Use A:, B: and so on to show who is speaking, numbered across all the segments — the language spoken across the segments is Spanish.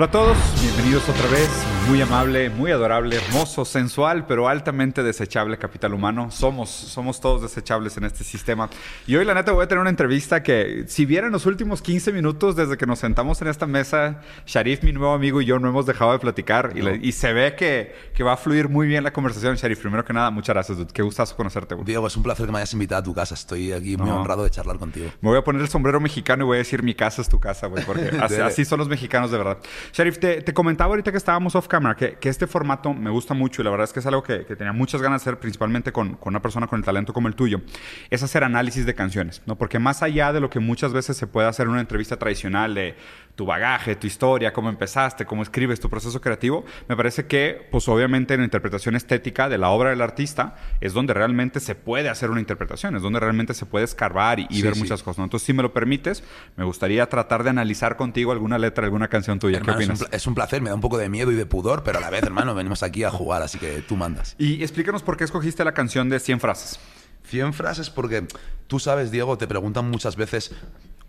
A: Hola a todos, bienvenidos otra vez. Muy amable, muy adorable, hermoso, sensual, pero altamente desechable capital humano. Somos, somos todos desechables en este sistema. Y hoy, la neta, voy a tener una entrevista que, si vieran los últimos 15 minutos desde que nos sentamos en esta mesa, Sharif, mi nuevo amigo, y yo no hemos dejado de platicar. Y, le- y se ve que, que va a fluir muy bien la conversación. Sharif, primero que nada, muchas gracias, dude. Qué gustazo conocerte, güey.
B: Diego, es un placer que me hayas invitado a tu casa. Estoy aquí muy
A: No.
B: honrado de charlar contigo.
A: Me voy a poner el sombrero mexicano y voy a decir mi casa es tu casa, güey, porque así son los mexicanos de verdad. Sharif, te, comentaba ahorita que estábamos off camera que, este formato me gusta mucho y la verdad es que es algo que, que tenía muchas ganas de hacer, principalmente con, con una persona con el talento como el tuyo, es hacer análisis de canciones, ¿no? Porque más allá de lo que muchas veces se puede hacer en una entrevista tradicional de tu bagaje, tu historia, cómo empezaste, cómo escribes, tu proceso creativo, me parece que, pues obviamente en la interpretación estética de la obra del artista es donde realmente se puede hacer una interpretación, es donde realmente se puede escarbar y, y
B: Sí,
A: ver
B: sí.
A: muchas cosas. ¿no? Entonces, si me lo permites, me gustaría tratar de analizar contigo alguna letra, alguna canción tuya.
B: Hermano,
A: ¿Qué
B: es, un,
A: opinas?
B: es un placer, me da un poco de miedo y de pudor, pero a la vez, hermano, venimos aquí a jugar, así que tú mandas.
A: Y explícanos por qué escogiste la canción de 100 frases.
B: 100 frases porque tú sabes, Diego, te preguntan muchas veces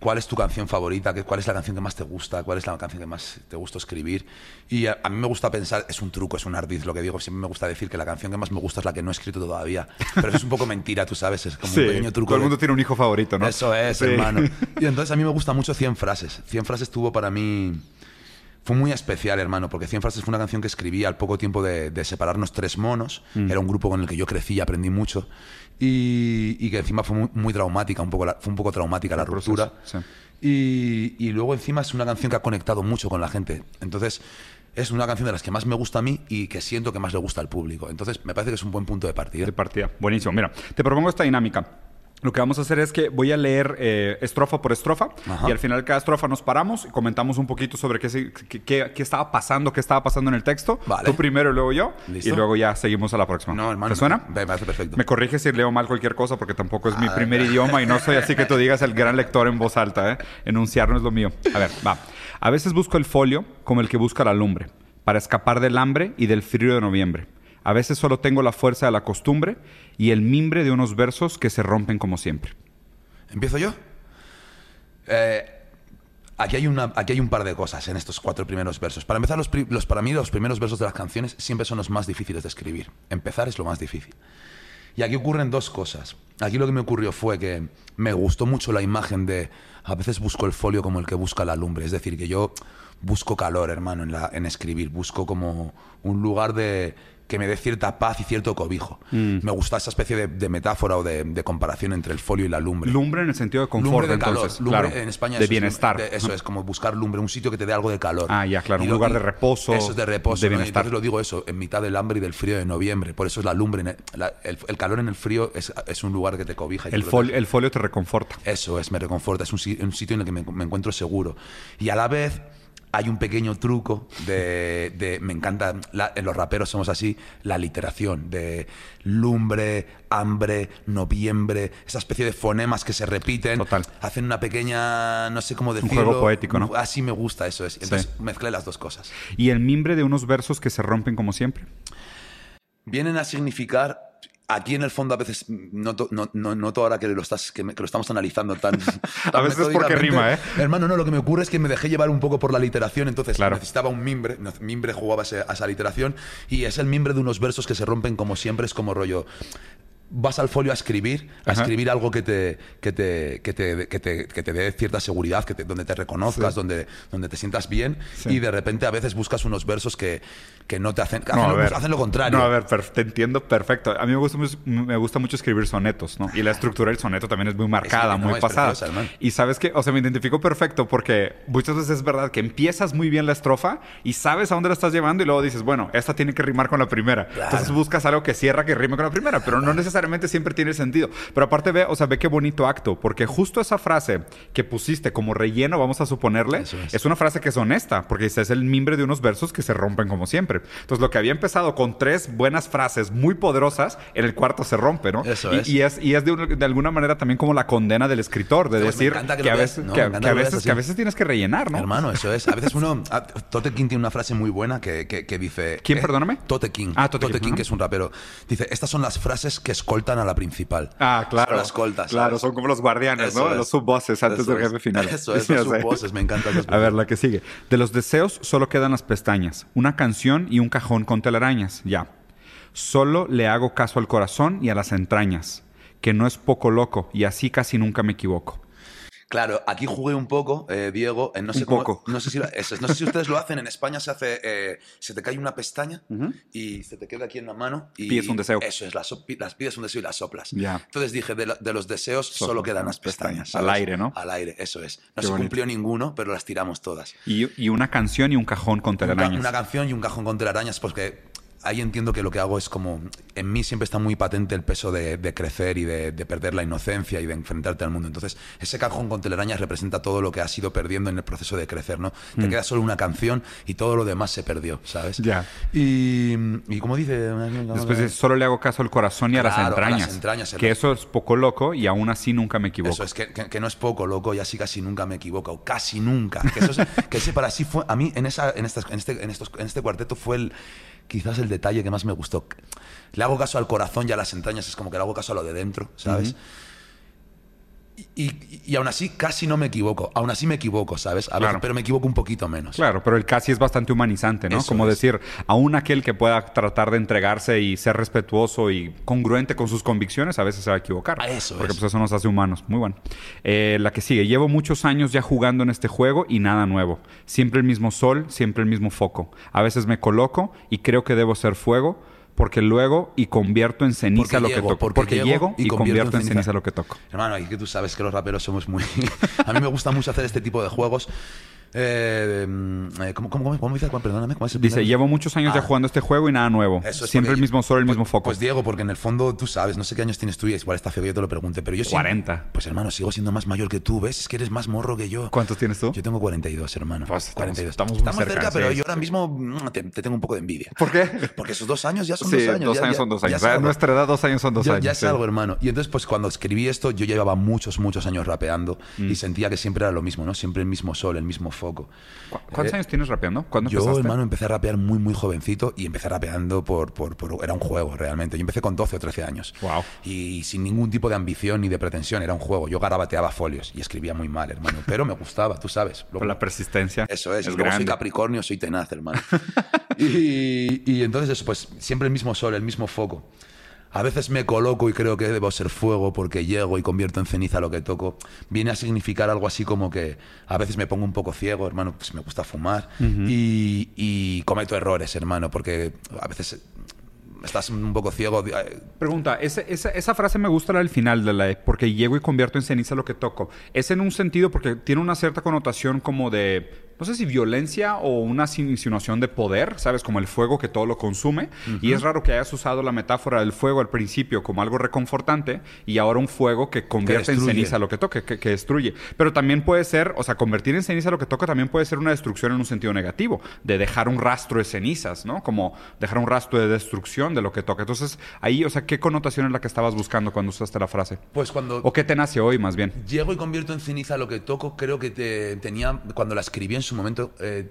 B: cuál es tu canción favorita, cuál es la canción que más te gusta, cuál es la canción que más te gusta escribir. Y a, a mí me gusta pensar, es un truco, es un ardiz lo que digo, siempre me gusta decir que la canción que más me gusta es la que no he escrito todavía. Pero eso es un poco mentira, tú sabes, es como un pequeño truco.
A: todo el
B: de-
A: mundo tiene un hijo favorito, ¿no?
B: Eso es,
A: Sí.
B: hermano. Y entonces a mí me gusta mucho 100 frases. 100 frases tuvo para mí... Fue muy especial, hermano, porque 100 frases fue una canción que escribí al poco tiempo de, de separarnos tres monos. Era un grupo con el que yo crecí y aprendí mucho. Y, y que encima fue muy, muy traumática, un poco la- fue un poco traumática la
A: proceso,
B: ruptura.
A: sí.
B: Y, y luego encima es una canción que ha conectado mucho con la gente. Entonces es una canción de las que más me gusta a mí y que siento que más le gusta al público. Entonces me parece que es un buen punto de partida.
A: De partida. Buenísimo. Mira, te propongo esta dinámica. Lo que vamos a hacer es que voy a leer eh, estrofa por estrofa
B: Ajá.
A: y al final de cada estrofa nos paramos y comentamos un poquito sobre qué, qué, qué- qué estaba pasando, qué estaba pasando en el texto.
B: Vale.
A: Tú primero y luego yo.
B: ¿Listo?
A: Y luego ya seguimos a la próxima.
B: No, hermano.
A: ¿Te suena?
B: Me parece perfecto.
A: Me corriges si leo mal cualquier cosa porque tampoco es mi
B: Ah,
A: primer idioma y no soy así que tú digas el gran lector en voz alta. ¿eh? Enunciar no es lo mío. A ver, va. A veces busco el folio como el que busca la lumbre para escapar del hambre y del frío de noviembre. A veces solo tengo la fuerza de la costumbre y el mimbre de unos versos que se rompen como siempre.
B: ¿Empiezo yo? Eh, aquí, hay una, aquí hay un par de cosas en estos cuatro primeros versos. Para empezar, los, los- para mí los primeros versos de las canciones siempre son los más difíciles de escribir. Empezar es lo más difícil. Y aquí ocurren dos cosas. Aquí lo que me ocurrió fue que me gustó mucho la imagen de a veces busco el folio como el que busca la lumbre. Es decir, que yo busco calor, hermano, en, la, en escribir. Busco como un lugar de que me dé cierta paz y cierto cobijo. Me gusta esa especie de, de metáfora o de, de comparación entre el folio y la lumbre.
A: Lumbre en el sentido de confort,
B: Lumbre de calor.
A: entonces.
B: Lumbre
A: claro.
B: en España
A: de bienestar.
B: De- eso es como buscar lumbre, un sitio que te dé algo de calor.
A: Ah, ya, claro,
B: Y
A: un lugar de reposo,
B: Eso es de reposo.
A: de bienestar.
B: Entonces lo digo eso, en mitad del hambre y del frío de noviembre. Por eso es la lumbre. en el, la- el- el calor en el frío es, es un lugar que te cobija. y
A: El, folio, el folio te reconforta.
B: Eso es, me reconforta. Es un, si- un sitio en el que me, me encuentro seguro. Y a la vez hay un pequeño truco de... de- me encanta, la- en los raperos somos así, la literación de lumbre, hambre, noviembre, esa especie de fonemas que se repiten.
A: Total.
B: Hacen una pequeña, no sé cómo decirlo.
A: juego poético, ¿no?
B: Así me gusta, eso es. Entonces mezclé las dos cosas.
A: Y el mimbre de unos versos que se rompen como siempre.
B: vienen a significar aquí en el fondo a veces noto, no, no- noto ahora que lo estás que, me- que lo estamos analizando tan, tan
A: veces porque rima, ¿eh?
B: hermano no lo que me ocurre es que me dejé llevar un poco por la literación entonces
A: Claro.
B: necesitaba un mimbre mimbre jugaba ese- a esa literación y es el mimbre de unos versos que se rompen como siempre es como rollo vas al folio a escribir, a
A: Ajá.
B: escribir algo que te, que te, que te, que te, que te dé cierta seguridad, que te- donde te reconozcas,
A: Sí.
B: donde, donde te sientas bien,
A: Sí.
B: y de repente a veces buscas unos versos que, que no te hacen,
A: No,
B: hacen, lo,
A: ver.
B: hacen lo contrario.
A: No, a ver, te entiendo perfecto. A mí me gusta, me gusta mucho escribir sonetos, ¿no? Y la estructura del soneto también es muy marcada,
B: no,
A: muy
B: es
A: pasada.
B: preciosa,
A: y sabes que, o sea, me identifico perfecto porque muchas veces es verdad que empiezas muy bien la estrofa y sabes a dónde la estás llevando y luego dices, bueno, esta tiene que rimar con la primera. Entonces buscas algo que cierra, que rime con la primera, pero no necesariamente siempre tiene sentido. Pero aparte ve, o sea, ve qué bonito acto, porque justo esa frase que pusiste como relleno, vamos a suponerle,
B: es.
A: es una frase que es honesta, porque es el mimbre de unos versos que se rompen como siempre. Entonces, lo que había empezado con tres buenas frases muy poderosas, en el cuarto se rompe, ¿no?
B: Eso
A: y,
B: es.
A: y es. Y es de, un- de alguna manera también como la condena del escritor, de
B: Pues
A: decir
B: que
A: a veces,
B: ¿no?
A: que, a- que a veces,
B: así.
A: que a veces tienes que rellenar, ¿no?
B: Hermano, eso es. A veces uno. ah, Tote King tiene una frase muy buena que, que- dice.
A: ¿Quién,
B: eh,
A: perdóname?
B: Tote King.
A: Ah, Tote King,
B: King,
A: ajá.
B: que es un rapero. Dice: Estas son las frases que escoltan a la principal.
A: Ah, claro.
B: Son la escolta,
A: Claro, son como los guardianes,
B: Eso
A: ¿no?
B: es.
A: Los subbosses antes
B: Eso
A: del jefe final.
B: Eso es, los subbosses, me encantan los
A: A ver, la que sigue. De los deseos solo quedan las pestañas, una canción y un cajón con telarañas. Ya. Solo le hago caso al corazón y a las entrañas, que no es poco loco y así casi nunca me equivoco.
B: Claro, aquí jugué un poco, eh, Diego, en no sé
A: Un
B: cómo-
A: poco.
B: no sé si eso no sé si ustedes lo hacen. En España se hace, eh, se te cae una pestaña y se te queda aquí en la mano y
A: Pides un deseo.
B: Eso es, las, so- las pides un deseo y las soplas.
A: Ya.
B: Entonces dije, de, la- de los deseos solo quedan las pestañas.
A: Al aire, ¿no?
B: Al aire, eso es. No
A: Qué
B: se
A: bonito.
B: cumplió ninguno, pero las tiramos todas.
A: Y, y una canción y un cajón con telarañas.
B: Una canción y un cajón con telarañas, porque ahí entiendo que lo que hago es como. En mí siempre está muy patente el peso de, de crecer y de, de perder la inocencia y de enfrentarte al mundo. Entonces, ese cajón con telarañas representa todo lo que has ido perdiendo en el proceso de crecer, ¿no? Te queda solo una canción y todo lo demás se perdió, ¿sabes?
A: Mm. Ya.
B: Y, y como dice.
A: Después dice, solo le hago caso al corazón y a las
B: Claro, a las
A: entrañas.
B: entrañas,
A: que eso es poco loco y aún así nunca me equivoco.
B: Eso es que, que- que no es poco, loco, y así casi nunca me equivoco, o casi nunca. Que, eso es- que ese para sí fue, a mí en, esa, en, estas, en, este, en, estos, en este cuarteto fue el, quizás el detalle que más me gustó. Le hago caso al corazón y a las entrañas, es como que le hago caso a lo de dentro, ¿sabes? Y- y aún así casi no me equivoco, aún así me equivoco, ¿sabes? A veces,
A: Claro.
B: pero me equivoco un poquito menos.
A: Claro, pero el casi es bastante humanizante, ¿no?
B: Eso
A: Como
B: es.
A: decir, aún aquel que pueda tratar de entregarse y ser respetuoso y congruente con sus convicciones, a veces se va a equivocar.
B: Ah, eso
A: Porque
B: es.
A: pues eso nos hace humanos. Muy bueno. Eh, la que sigue. Llevo muchos años ya jugando en este juego y nada nuevo. Siempre el mismo sol, siempre el mismo foco. A veces me coloco y creo que debo ser fuego. Porque luego y convierto en ceniza
B: Porque
A: lo
B: llego,
A: que toco.
B: porque
A: Porque,
B: llego
A: llego y convierto en ceniza lo que toco.
B: Hermano, y que tú sabes que los raperos somos muy... a mí me gusta mucho hacer este tipo de juegos. Eh, mm, eh, ¿cómo, cómo, cómo, dice? Perdóname, ¿cómo es el
A: Dice, llevo muchos años ya
B: Ah.
A: jugando este juego y nada nuevo.
B: Eso es
A: Siempre el mismo sol, el
B: pues-
A: mismo foco.
B: Pues Diego, porque en el fondo tú sabes, no sé qué años tienes tú y igual está feo que yo te lo pregunte, pero yo sí.
A: 40.
B: Pues hermano, sigo siendo más mayor que tú, ¿ves? Es que eres más morro que yo.
A: ¿Cuántos tienes tú?
B: Yo tengo 42, hermano.
A: Pues estamos-
B: 42.
A: estamos muy cerca,
B: cerca,
A: sí,
B: pero
A: sí,
B: yo ahora mismo mm, te, te tengo un poco de envidia.
A: ¿Por qué?
B: Porque esos dos años ya son
A: Sí,
B: dos años.
A: dos
B: ya-
A: años
B: ya-
A: son dos
B: ya
A: años. A nuestra edad, dos años son dos
B: ya,
A: años.
B: ya es algo, hermano. Y entonces, pues cuando escribí esto, yo ya llevaba muchos, muchos años rapeando
A: Mm.
B: y sentía que siempre era lo mismo, ¿no? Siempre el mismo sol, el mismo foco.
A: ¿Cu- ¿Cuántos
B: Eh,
A: años tienes rapeando? ¿Cuándo
B: Yo,
A: empezaste?
B: hermano, empecé a rapear muy, muy jovencito y empecé rapeando por, por, por- Era un juego, realmente. Yo empecé con 12 o 13 años.
A: Guau.
B: Y sin ningún tipo de ambición ni de pretensión. Era un juego. Yo garabateaba folios y escribía muy mal, hermano. Pero me gustaba, tú sabes. Luego-
A: Por la persistencia.
B: eso es,
A: Es
B: luego soy. Capricornio, soy tenaz, hermano. y, y entonces eso, pues siempre el mismo sol, el mismo foco. A veces me coloco y creo que debo ser fuego porque llego y convierto en ceniza lo que toco. Viene a significar algo así como que a veces me pongo un poco ciego, hermano, pues me gusta fumar y, y cometo errores, hermano, porque a veces estás un poco ciego.
A: Pregunta, esa frase me gusta la del final de la de porque llego y convierto en ceniza lo que toco. Es en un sentido porque tiene una cierta connotación como de, no sé si violencia o una insinuación de poder, ¿sabes? Como el fuego que todo lo consume. Y es raro que hayas usado la metáfora del fuego al principio como algo reconfortante y ahora un fuego que convierte en ceniza lo que toque, que, que destruye. Pero también puede ser, o sea, convertir en ceniza lo que toca también puede ser una destrucción en un sentido negativo, de dejar un rastro de cenizas, ¿no? Como dejar un rastro de destrucción de lo que toca. Entonces, ahí, o sea, ¿qué connotación es la que estabas buscando cuando usaste la frase?
B: pues cuando
A: ¿O qué te nace hoy, más bien?
B: Llego y convierto en ceniza lo que toco. Creo que te- tenía, cuando la escribí en su momento, eh,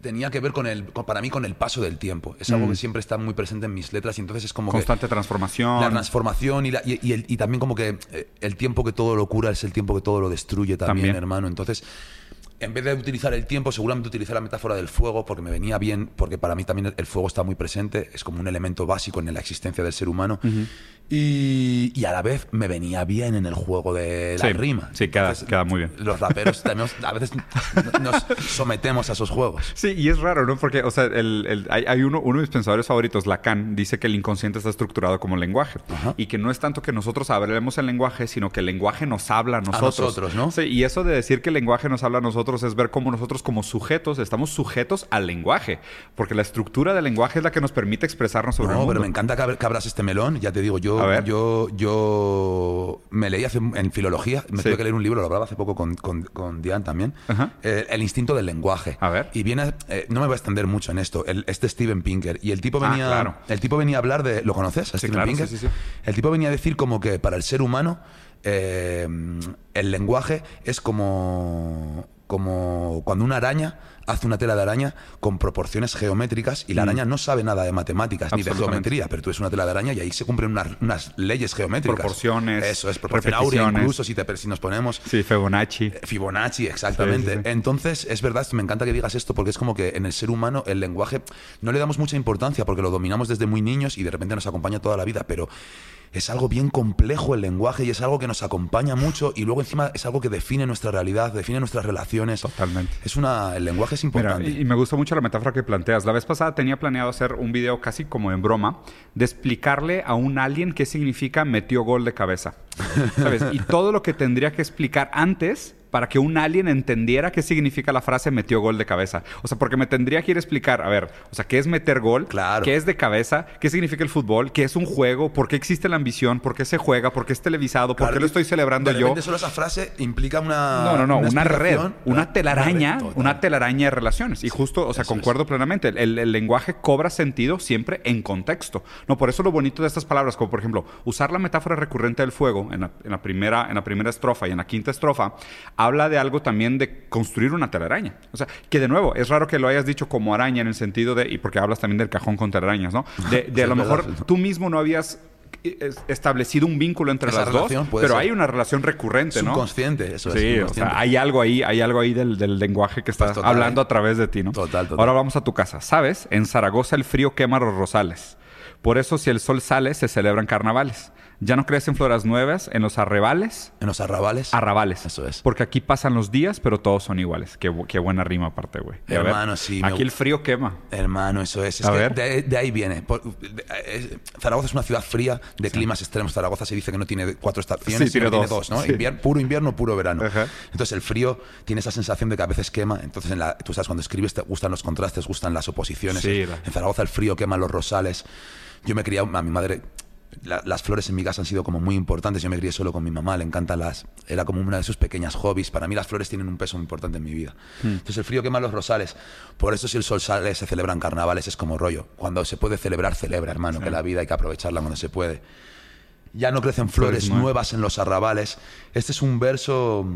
B: tenía que ver con el, para mí con el paso del tiempo. Es algo que siempre está muy presente en mis letras y entonces es como
A: Mm. Constante transformación.
B: que la transformación y, la- y- y el- y también como que eh, el tiempo que todo lo cura es el tiempo que todo lo destruye también,
A: También.
B: hermano. Entonces, en vez de utilizar el tiempo, seguramente utilicé la metáfora del fuego porque me venía bien, porque para mí también el- el fuego está muy presente, es como un elemento básico en la existencia del ser humano. Y, y a la vez me venía bien en el juego de la
A: Sí,
B: rima.
A: sí, queda- queda muy bien.
B: Los raperos también a veces nos sometemos a esos juegos.
A: Sí, y es raro, ¿no? Porque, o sea, el- el- hay, hay uno, uno de mis pensadores favoritos, Lacan, dice que el inconsciente está estructurado como lenguaje.
B: Ajá.
A: Y que no es tanto que nosotros hablemos el lenguaje, sino que el lenguaje nos habla a nosotros.
B: nosotros, ¿no?
A: Sí, y eso de decir que el lenguaje nos habla a nosotros es ver cómo nosotros como sujetos estamos sujetos al lenguaje. Porque la estructura del lenguaje es la que nos permite expresarnos sobre el
B: No,
A: mundo.
B: pero me encanta que, ab- que abras este melón. Ya te digo,
A: A
B: yo, yo, yo me leí hace, en filología, me
A: Sí.
B: tuve que leer un libro, lo hablaba hace poco con, con, con Diane también, eh, El instinto del lenguaje.
A: A ver.
B: Y viene, eh, no me voy a extender mucho en esto, el, este Steven Pinker. Y el tipo
A: Ah,
B: venía,
A: claro.
B: el tipo venía a hablar de, ¿lo conoces? A
A: Sí,
B: Steven
A: claro,
B: Pinker.
A: sí.
B: El tipo venía a decir como que para el ser humano eh, el lenguaje es como, como cuando una araña hace una tela de araña con proporciones geométricas y la araña no sabe nada de matemáticas ni de geometría, pero tú es una tela de araña y ahí se cumplen unas, unas leyes geométricas.
A: Proporciones,
B: Eso es, proporción áurea, incluso si, te, si nos ponemos
A: Sí, Fibonacci.
B: Fibonacci, exactamente.
A: Sí, sí, sí.
B: Entonces, es verdad, me encanta que digas esto porque es como que en el ser humano el lenguaje no le damos mucha importancia porque lo dominamos desde muy niños y de repente nos acompaña toda la vida, pero es algo bien complejo el lenguaje y es algo que nos acompaña mucho y luego encima es algo que define nuestra realidad, define nuestras relaciones.
A: Totalmente.
B: Es una, el lenguaje es
A: Mira,
B: importante.
A: y, y me gusta mucho la metáfora que planteas. La vez pasada tenía planeado hacer un video casi como en broma de explicarle a un alien qué significa metió gol de cabeza. ¿Sabes? Y todo lo que tendría que explicar antes para que un alien entendiera qué significa la frase metió gol de cabeza. O sea, porque me tendría que ir a explicar, a ver, o sea, qué es meter gol,
B: Claro.
A: qué es de cabeza, qué significa el fútbol, qué es un juego, por qué existe la ambición, por qué se juega, por qué es televisado, por
B: Claro,
A: qué lo estoy celebrando
B: de
A: yo.
B: solo esa frase implica una.
A: No, no, no, una, red,
B: explicación,
A: una telaraña,
B: red, total.
A: una telaraña de relaciones. Y justo, o sea,
B: eso es.
A: concuerdo plenamente. El, el lenguaje cobra sentido siempre en contexto. No, por eso lo bonito de estas palabras, como por ejemplo, usar la metáfora recurrente del fuego en la, en la primera, en la primera estrofa y en la quinta estrofa, habla de algo también de construir una telaraña. O sea, que de nuevo, es raro que lo hayas dicho como araña en el sentido de, y porque hablas también del cajón con telarañas, ¿no? De, a lo mejor tú mismo no habías eh, establecido un vínculo entre
B: Esa
A: las dos, pero
B: ser.
A: hay una relación recurrente, ¿no?
B: Subconsciente, eso es.
A: Sí, o
B: subconsciente.
A: sea, hay algo ahí, hay algo ahí del, del lenguaje que está
B: Pues total,
A: hablando a través de ti, ¿no?
B: Total, total.
A: Ahora vamos a tu casa. ¿Sabes? En Zaragoza el frío quema los rosales. Por eso si el sol sale se celebran carnavales. Ya no crecen floras nuevas en los arrebales,
B: En los arrabales.
A: arrabales.
B: Eso es.
A: Porque aquí pasan los días, pero todos son iguales. Qué, bu- qué buena rima aparte, güey. Ver,
B: Hermano, sí,
A: Aquí el frío quema.
B: Hermano, eso es. Es
A: A
B: que
A: ver.
B: De, de ahí viene. Por- de- es- Zaragoza es una ciudad fría de climas extremos. Zaragoza se dice que no tiene cuatro estaciones,
A: Sí, tiene dos.
B: ¿no?
A: Sí.
B: Invier- puro invierno, puro verano.
A: Ajá.
B: Entonces el frío tiene esa sensación de que a veces quema. Entonces en la- tú sabes, cuando escribes te gustan los contrastes, gustan las oposiciones. En Zaragoza el frío quema los rosales. Yo me crié, a mi madre... la- las flores en mi casa han sido como muy importantes. Yo me crié solo con mi mamá, le encantan las. Era como una de sus pequeñas hobbies. Para mí las flores tienen un peso muy importante en mi vida.
A: Hmm.
B: Entonces el frío quema los rosales. Por eso si el sol sale se celebran carnavales, es como rollo. Cuando se puede celebrar, celebra, hermano, que la vida hay que aprovecharla cuando se puede. Ya no crecen flores
A: nuevas.
B: en los arrabales. Este es un verso.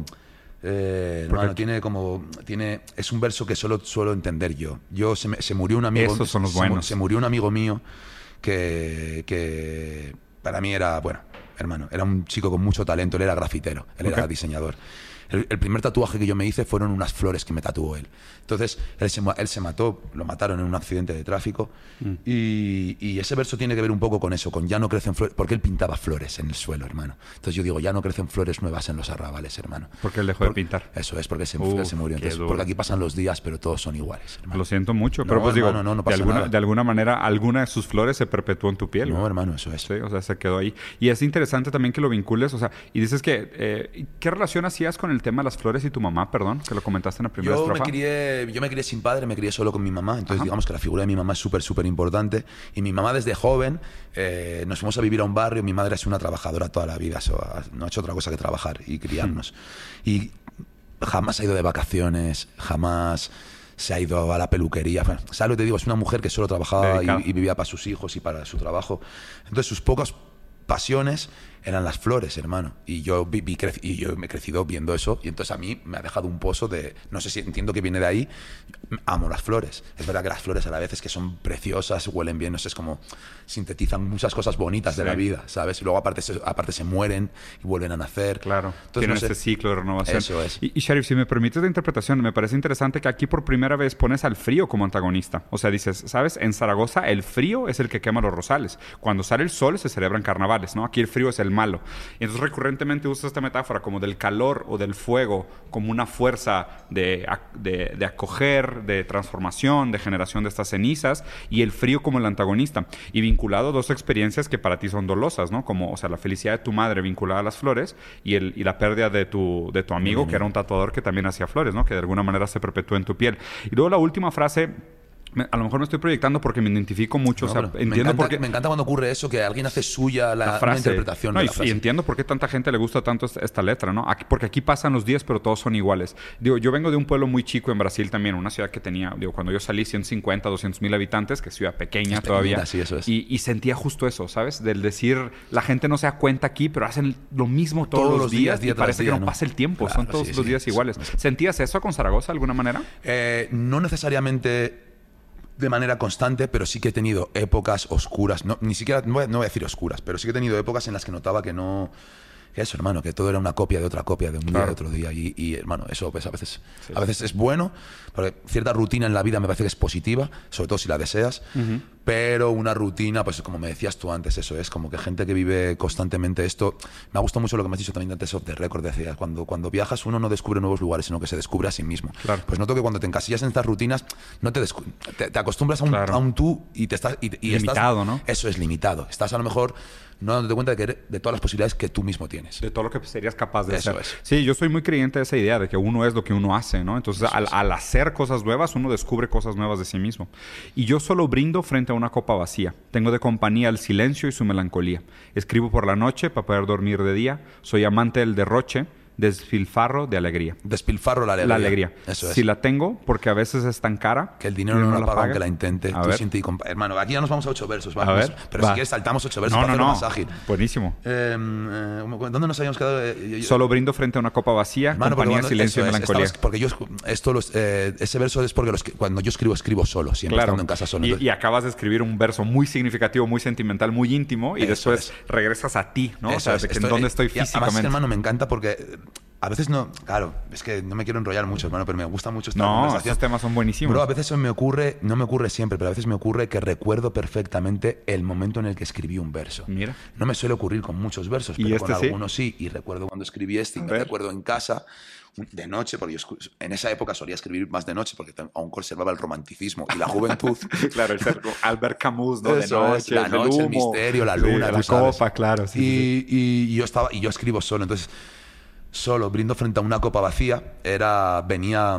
B: eh, hermano, tiene como. Tiene, es un verso que solo suelo entender yo. Yo se, me- se murió un amigo.
A: Esos son los
B: se
A: buenos.
B: Se, murió un amigo mío que, que para mí era, bueno, hermano, era un chico con mucho talento. Él era grafitero, él era diseñador. El, el primer tatuaje que yo me hice fueron unas flores que me tatuó él. Entonces, él se, él se mató, lo mataron en un accidente de tráfico.
A: Mm.
B: Y, y ese verso tiene que ver un poco con eso, con ya no crecen flores, porque él pintaba flores en el suelo, hermano. Entonces yo digo, ya no crecen flores nuevas en los arrabales, hermano.
A: Porque él dejó de pintar.
B: Eso es, porque se,
A: Uh,
B: murió. Entonces, porque aquí pasan los días, pero todos son iguales, hermano.
A: Lo siento mucho,
B: No,
A: pero pues digo,
B: no, no
A: de, alguna,
B: nada.
A: de alguna manera, alguna de sus flores se perpetuó en tu piel.
B: No, hermano, eso es.
A: Sí, o sea, se quedó ahí. Y es interesante también que lo vincules, o sea, y dices que, eh, ¿qué relación hacías con el tema de las flores y tu mamá, perdón? Que lo comentaste en la primera
B: Yo me,
A: estrofa.
B: crié, yo me crié sin padre, me crié solo con mi mamá. Entonces,
A: Ajá.
B: digamos que la figura de mi mamá es súper, súper importante. Y mi mamá, desde joven, eh, nos fuimos a vivir a un barrio. Mi madre es una trabajadora toda la vida. so, no ha hecho otra cosa que trabajar y criarnos.
A: Hmm.
B: Y jamás ha ido de vacaciones, jamás se ha ido a la peluquería. ¿Sabes lo que te digo? Es una mujer que solo trabajaba y, y vivía para sus hijos y para su trabajo. Entonces, sus pocas pasiones eran las flores, hermano. Y yo, vi, vi y yo me he crecido viendo eso. Y entonces a mí me ha dejado un pozo de. No sé si entiendo que viene de ahí. Amo las flores. Es verdad que las flores a la vez es que son preciosas, huelen bien, no sé, es como sintetizan muchas cosas bonitas de
A: Sí.
B: la vida, ¿sabes? Y luego aparte se, aparte se mueren y vuelven a nacer.
A: Claro,
B: Entonces,
A: tienen
B: no sé.
A: este ciclo de renovación.
B: Eso es.
A: Y, y Sheriff, si me permites la interpretación, me parece interesante que aquí por primera vez pones al frío como antagonista. O sea, dices, ¿sabes? En Zaragoza el frío es el que quema los rosales. Cuando sale el sol se celebran carnavales, ¿no? Aquí el frío es el malo. Y entonces recurrentemente usas esta metáfora como del calor o del fuego como una fuerza de, de acoger, de transformación, de generación de estas cenizas, y el frío como el antagonista. Y vinculado a dos experiencias que para ti son dolosas, ¿no? Como, o sea, la felicidad de tu madre vinculada a las flores y, el, y la pérdida de tu, de tu amigo, que era un tatuador que también hacía flores, ¿no? Que de alguna manera se perpetúa en tu piel. Y luego la última frase me- a lo mejor me estoy proyectando porque me identifico mucho.
B: No,
A: o sea,
B: pero me,
A: entiendo
B: encanta,
A: por qué.
B: me encanta cuando ocurre eso, que alguien hace suya la,
A: frase.
B: interpretación
A: No,
B: de
A: y,
B: la frase.
A: y entiendo por qué tanta gente le gusta tanto esta, esta letra, ¿no? Aquí- porque aquí pasan los días, pero todos son iguales. Digo, yo vengo de un pueblo muy chico en Brasil también, una ciudad que tenía, digo, cuando yo salí 150, 200 mil habitantes, que es ciudad pequeña
B: Es
A: todavía.
B: pequeñita, sí, eso es.
A: Y, y sentía justo eso, ¿sabes? Del decir, la gente no se da cuenta aquí, pero hacen lo mismo todos,
B: Todos
A: los días,
B: días, día
A: y parece
B: día,
A: que no,
B: ¿no?
A: pasa el tiempo,
B: Claro,
A: son todos
B: sí,
A: los
B: sí.
A: días iguales. ¿Sentías eso con Zaragoza de alguna manera?
B: Eh, no necesariamente de manera constante, pero sí que he tenido épocas oscuras, no, ni siquiera, no no voy a decir oscuras, pero sí que he tenido épocas en las que notaba que no... Eso, hermano, que todo era una copia de otra copia, de un día de otro día. Y, y, hermano, eso pues, a, veces, a veces es bueno, porque cierta rutina en la vida me parece que es positiva, sobre todo si la deseas, pero una rutina, pues como me decías tú antes, eso es como que gente que vive constantemente esto. Me ha gustado mucho lo que me has dicho también antes of the record, decías, cuando, cuando viajas uno no descubre nuevos lugares, sino que se descubre a sí mismo.
A: Claro.
B: Pues noto que cuando te encasillas en estas rutinas, no te, te, te acostumbras a un,
A: Claro.
B: a un tú y te estás... Y, y estás-
A: Limitado, ¿no?
B: Eso es limitado. Estás a lo mejor no dándote cuenta de, que de todas las posibilidades que tú mismo tienes.
A: De todo lo que serías capaz de
B: Eso
A: hacer.
B: es.
A: Sí, yo soy muy creyente de esa idea de que uno es lo que uno hace, ¿no? Entonces, al, al hacer cosas nuevas, uno descubre cosas nuevas de sí mismo. Y yo solo brindo frente a una copa vacía. Tengo de compañía el silencio y su melancolía. Escribo por la noche para poder dormir de día. Soy amante del derroche, despilfarro de alegría.
B: Despilfarro la alegría.
A: La alegría.
B: Eso es.
A: Si la tengo, porque a veces es tan cara.
B: Que el dinero no
A: uno
B: la paga aunque la intente.
A: A
B: Tú
A: ver.
B: siente y Hermano, aquí ya nos vamos a ocho versos.
A: A
B: vamos.
A: ver,
B: Pero
A: va.
B: si quieres saltamos ocho versos
A: No,
B: para
A: no,
B: hacerlo
A: no.
B: más ágil.
A: Buenísimo.
B: Eh, eh, ¿Dónde nos habíamos quedado? Eh, yo- yo-
A: Solo brindo frente a una copa vacía,
B: Hermano,
A: compañía,
B: cuando-
A: silencio y
B: es,
A: melancolía.
B: estabas- porque yo, esto los- eh, ese verso es porque los cuando yo escribo, escribo solo, siempre
A: Claro.
B: estando en casa solo.
A: Y, y acabas de escribir un verso muy significativo, muy sentimental, muy íntimo, y
B: Eso
A: después
B: es.
A: regresas a ti, ¿no? o
B: Eso
A: sea,
B: es,
A: de que
B: estoy-
A: en dónde estoy
B: y además,
A: físicamente.
B: hermano, me encanta porque a veces no, claro, es que no me quiero enrollar mucho, hermano, pero me gusta mucho esta
A: no,
B: conversación.
A: estos temas son buenísimos.
B: Bro, a veces me ocurre, no me ocurre siempre, pero a veces me ocurre que recuerdo perfectamente el momento en el que escribí un verso.
A: Mira.
B: No me suele ocurrir con muchos versos,
A: ¿Y
B: pero
A: este
B: con
A: sí?
B: algunos sí. Y recuerdo cuando escribí este, y me recuerdo en casa, de noche, porque yo en esa época solía escribir más de noche porque aún conservaba el romanticismo y la juventud.
A: claro, el ser Albert Camus, ¿no?
B: Eso
A: de noche,
B: la
A: el
B: noche, el
A: humo.
B: misterio, la
A: Sí,
B: luna,
A: la
B: tú sabes.
A: copa, claro. Sí,
B: y,
A: sí, sí.
B: y yo estaba y yo escribo solo, entonces solo brindo frente a una copa vacía. Era venía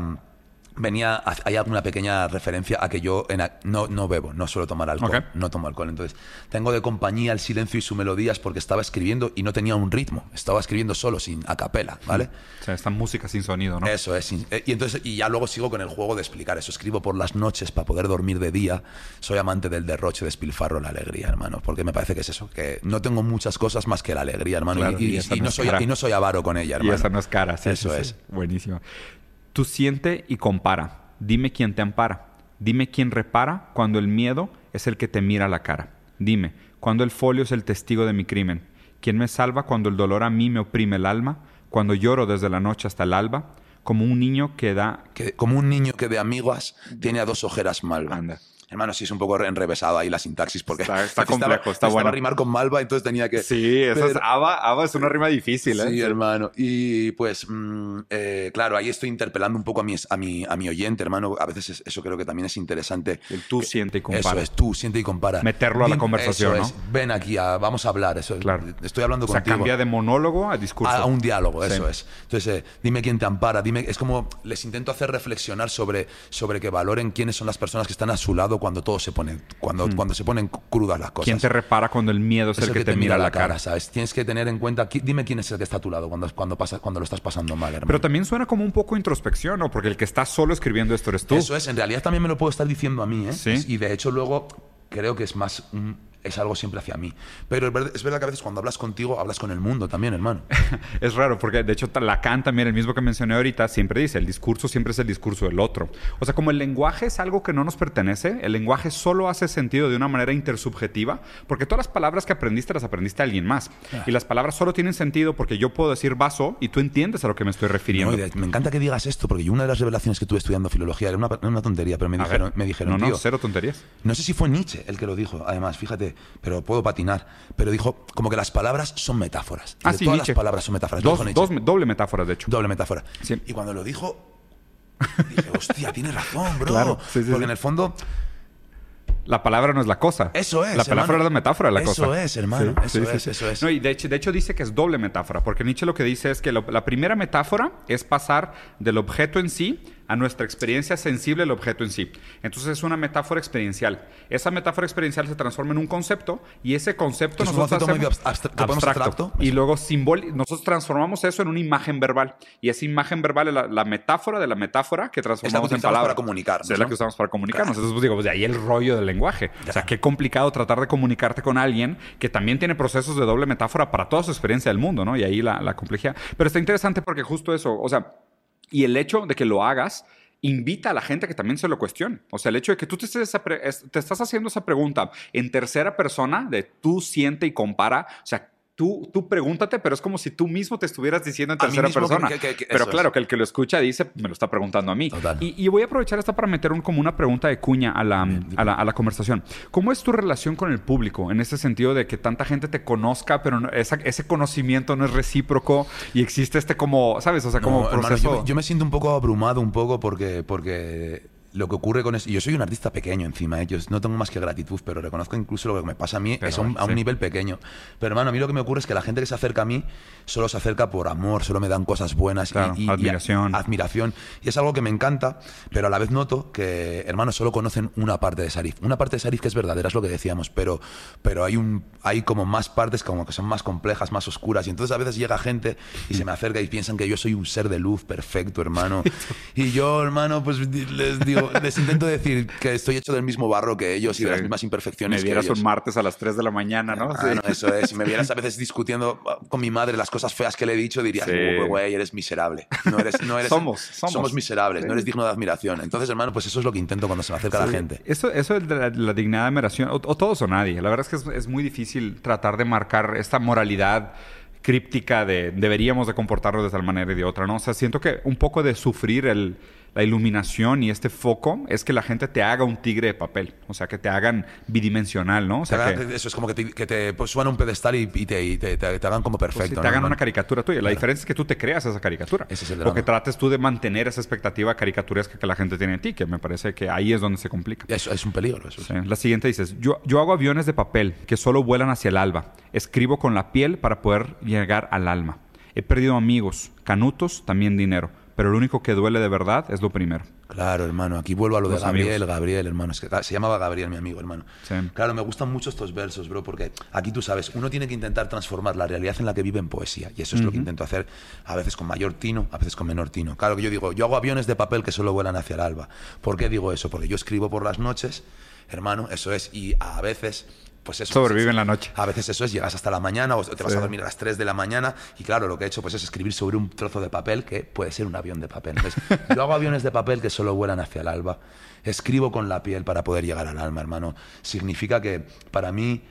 B: venía hay alguna pequeña referencia a que yo en a- no, no bebo, no suelo tomar alcohol,
A: Ok.
B: no tomo alcohol. Entonces tengo de compañía el silencio y sus melodías porque estaba escribiendo y no tenía un ritmo, estaba escribiendo solo sin a capela, ¿vale?
A: O sea, esta música sin sonido, ¿no?
B: Eso es. sin- eh, Y entonces y ya luego sigo con el juego de explicar eso. Escribo por las noches para poder dormir de día. Soy amante del derroche, despilfarro, la alegría, hermano. Porque me parece que es eso. Que no tengo muchas cosas más que la alegría, hermano.
A: Claro,
B: y,
A: y
B: y- y
A: no
B: soy, y no soy avaro con ella,
A: y
B: hermano.
A: esa no es cara. sí,
B: Eso
A: sí, sí.
B: es.
A: Buenísimo. Tú siente y compara. Dime quién te ampara. Dime quién repara cuando el miedo es el que te mira a la cara. Dime, cuando el folio es el testigo de mi crimen. ¿Quién me salva cuando el dolor a mí me oprime el alma? Cuando lloro desde la noche hasta el alba, como un niño que da...
B: Que, como un niño que de amigas tiene a dos ojeras malva.
A: Anda.
B: Hermano, sí es un poco enrevesado ahí la sintaxis porque
A: Está- está complejo, está bueno.
B: rimar con malva, entonces tenía que...
A: Sí, esa es
B: Pero-
A: Ava. Ava es una rima difícil, ¿eh?
B: Sí, hermano. Y pues, mm, eh, claro, ahí estoy interpelando un poco a mi, a mi, a mi oyente, hermano. A veces es- eso creo que también es interesante.
A: El tú siente y compara.
B: Eso es, tú siente y compara.
A: Meterlo a la conversación,
B: eso
A: ¿no?
B: es, ven aquí, a- vamos a hablar. Eso,
A: Claro.
B: Estoy hablando
A: O sea,
B: contigo.
A: cambia de monólogo a discurso.
B: A, a un diálogo,
A: Sí.
B: eso es. Entonces, eh, dime quién te ampara, dime, es como les intento hacer reflexionar sobre, sobre que valoren quiénes son las personas que están a su lado cuando todo se pone, cuando, cuando se ponen crudas las cosas.
A: ¿Quién te repara cuando el miedo es,
B: Es
A: el que, te mira la cara?
B: ¿sabes? Tienes que tener en cuenta, qui- dime quién es el que está a tu lado cuando, cuando, pasa, cuando lo estás pasando mal, hermano.
A: Pero también suena como un poco introspección, ¿no? Porque el que está solo escribiendo esto eres tú.
B: Eso es, en realidad también me lo puedo estar diciendo a mí, ¿eh?
A: Sí.
B: Y de hecho luego creo que es más un- es algo siempre hacia mí. Pero es verdad, que a veces cuando hablas contigo hablas con el mundo también, hermano.
A: Es raro, porque de hecho Lacan también, el mismo que mencioné ahorita, siempre dice, el discurso siempre es el discurso del otro. O sea, como el lenguaje es algo que no nos pertenece, el lenguaje solo hace sentido de una manera intersubjetiva, porque todas las palabras que aprendiste las aprendiste a alguien más. Y las palabras solo tienen sentido porque yo puedo decir vaso y tú entiendes a lo que me estoy refiriendo.
B: No, me encanta que digas esto, porque yo una de las revelaciones que tuve estudiando filología era una, una tontería, pero me
A: A
B: dijeron,
A: ver,
B: me dijeron
A: no, no,
B: tío,
A: cero tonterías.
B: No sé si fue Nietzsche el que lo dijo, además, fíjate, pero puedo patinar. Pero dijo como que las palabras son metáforas. Y
A: Ah, sí,
B: todas
A: Nietzsche.
B: las palabras son metáforas.
A: Dos, dos- doble metáfora, de hecho.
B: Doble metáfora.
A: Sí.
B: Y cuando lo dijo, dije, hostia, tiene razón, bro.
A: Claro, sí, sí,
B: Porque en el fondo,
A: La palabra no es la cosa.
B: Eso es,
A: La palabra
B: hermano.
A: es la metáfora de la
B: Eso
A: cosa.
B: es, hermano. Eso es, eso es.
A: No, y de hecho, de hecho dice que es doble metáfora, porque Nietzsche lo que dice es que lo- la primera metáfora es pasar del objeto en sí a nuestra experiencia sensible el objeto en sí. Entonces es una metáfora experiencial. Esa metáfora experiencial se transforma en un concepto y ese concepto
B: Es un
A: nosotros
B: concepto medio
A: hacemos
B: abstra- ¿te podemos abstracto?
A: y luego. Nosotros transformamos eso en una imagen verbal y esa imagen verbal es la, la metáfora de la metáfora que transformamos en
B: utilizamos
A: palabra.
B: para comunicarnos,
A: es la que usamos para comunicarnos.
B: Claro.
A: Entonces pues, digo, pues de ahí el rollo del lenguaje. O sea, qué complicado tratar de comunicarte con alguien que también tiene procesos de doble metáfora para toda su experiencia del mundo, ¿no? Y ahí la, la complejidad. Pero está interesante porque justo eso, o sea, y el hecho de que lo hagas invita a la gente a que también se lo cuestione. O sea, el hecho de que tú te, estés te estás haciendo esa pregunta en tercera persona de tú siente y compara, o sea, tú, tú pregúntate, pero es como si tú mismo te estuvieras diciendo en tercera persona.
B: que- que- que-
A: pero claro,
B: es.
A: que el que lo escucha dice, me lo está preguntando a mí.
B: Total.
A: Y, y voy a aprovechar esta para meter un, como una pregunta de cuña a la, a, la, a la conversación. ¿Cómo es tu relación con el público en ese sentido de que tanta gente te conozca, pero no- esa- ese conocimiento no es recíproco y existe este como, ¿sabes? O sea, como
B: No, hermano,
A: proceso...
B: yo, me- yo me siento un poco abrumado un poco porque, porque lo que ocurre con eso... y Yo soy un artista pequeño encima, ¿eh? yo no tengo más que gratitud, pero reconozco incluso lo que me pasa a mí
A: Pero,
B: es a un, a un
A: sí.
B: nivel pequeño. Pero hermano, a mí lo que me ocurre es que la gente que se acerca a mí solo se acerca por amor, solo me dan cosas buenas y-
A: Claro,
B: y, y
A: admiración.
B: admiración. Y es algo que me encanta, pero a la vez noto que, hermanos, solo conocen una parte de Sarif. Una parte de Sarif que es verdadera, es lo que decíamos, pero, pero hay, un, hay como más partes como que son más complejas, más oscuras. Y entonces a veces llega gente y se me acerca y piensan que yo soy un ser de luz perfecto, hermano. Y yo, hermano, pues les digo, les intento decir que estoy hecho del mismo barro que ellos y de
A: Sí.
B: las mismas imperfecciones
A: me
B: que
A: vieras
B: ellos.
A: un martes a las 3 de la mañana, ¿no?
B: Ah, no, eso es. Si me vieras a veces discutiendo con mi madre las cosas feas que le he dicho, dirías,
A: Sí.
B: "Oh, güey, eres miserable. No eres, no eres,
A: Somos, somos.
B: miserables, no eres digno de admiración. Entonces, hermano, pues eso es lo que intento cuando se me acerca la gente.
A: Eso, eso de la, la dignidad de admiración, o, o todos o nadie. La verdad es que es, es muy difícil tratar de marcar esta moralidad críptica de deberíamos de comportarnos de tal manera y de otra, ¿no? O sea, siento que un poco de sufrir el, la iluminación y este foco es que la gente te haga un tigre de papel, o sea, que te hagan bidimensional, ¿no? O sea,
B: hagan-
A: que,
B: Eso es como que te, que te pues, suban a un pedestal y, y te, y te- te- te hagan como
A: pues, sí,
B: perfecto.
A: te
B: ¿no,
A: hagan una caricatura tuya. La diferencia es que tú te creas esa caricatura.
B: Ese es el
A: o
B: drama.
A: que trates tú de mantener esa expectativa caricaturesca que la gente tiene de ti, que me parece que ahí es donde se complica.
B: Eso es un peligro. Eso.
A: Sí. La siguiente dices, yo, yo hago aviones de papel que solo vuelan hacia el alba. Escribo con la piel para poder llegar al alma. He perdido amigos, canutos, también dinero. Pero lo único que duele de verdad es lo primero.
B: Claro, hermano. Aquí vuelvo a lo de Gabriel,
A: amigos.
B: Gabriel, hermano. Es que se llamaba Gabriel, mi amigo, hermano.
A: Sí.
B: Claro, me gustan mucho estos versos, bro, porque aquí tú sabes, uno tiene que intentar transformar la realidad en la que vive en poesía. Y eso es lo que intento hacer a veces con mayor tino, a veces con menor tino. Claro que yo digo, yo hago aviones de papel que solo vuelan hacia el alba. ¿Por qué digo eso? Porque yo escribo por las noches, hermano, eso es. Y a veces, pues eso.
A: Sobrevive en la noche.
B: A veces eso es, llegas hasta la mañana o te vas
A: Sí.
B: a dormir a las 3 de la mañana y claro, lo que he hecho pues es escribir sobre un trozo de papel que puede ser un avión de papel. Entonces, yo hago aviones de papel que solo vuelan hacia el alba. Escribo con la piel para poder llegar al alma, hermano. Significa que para mí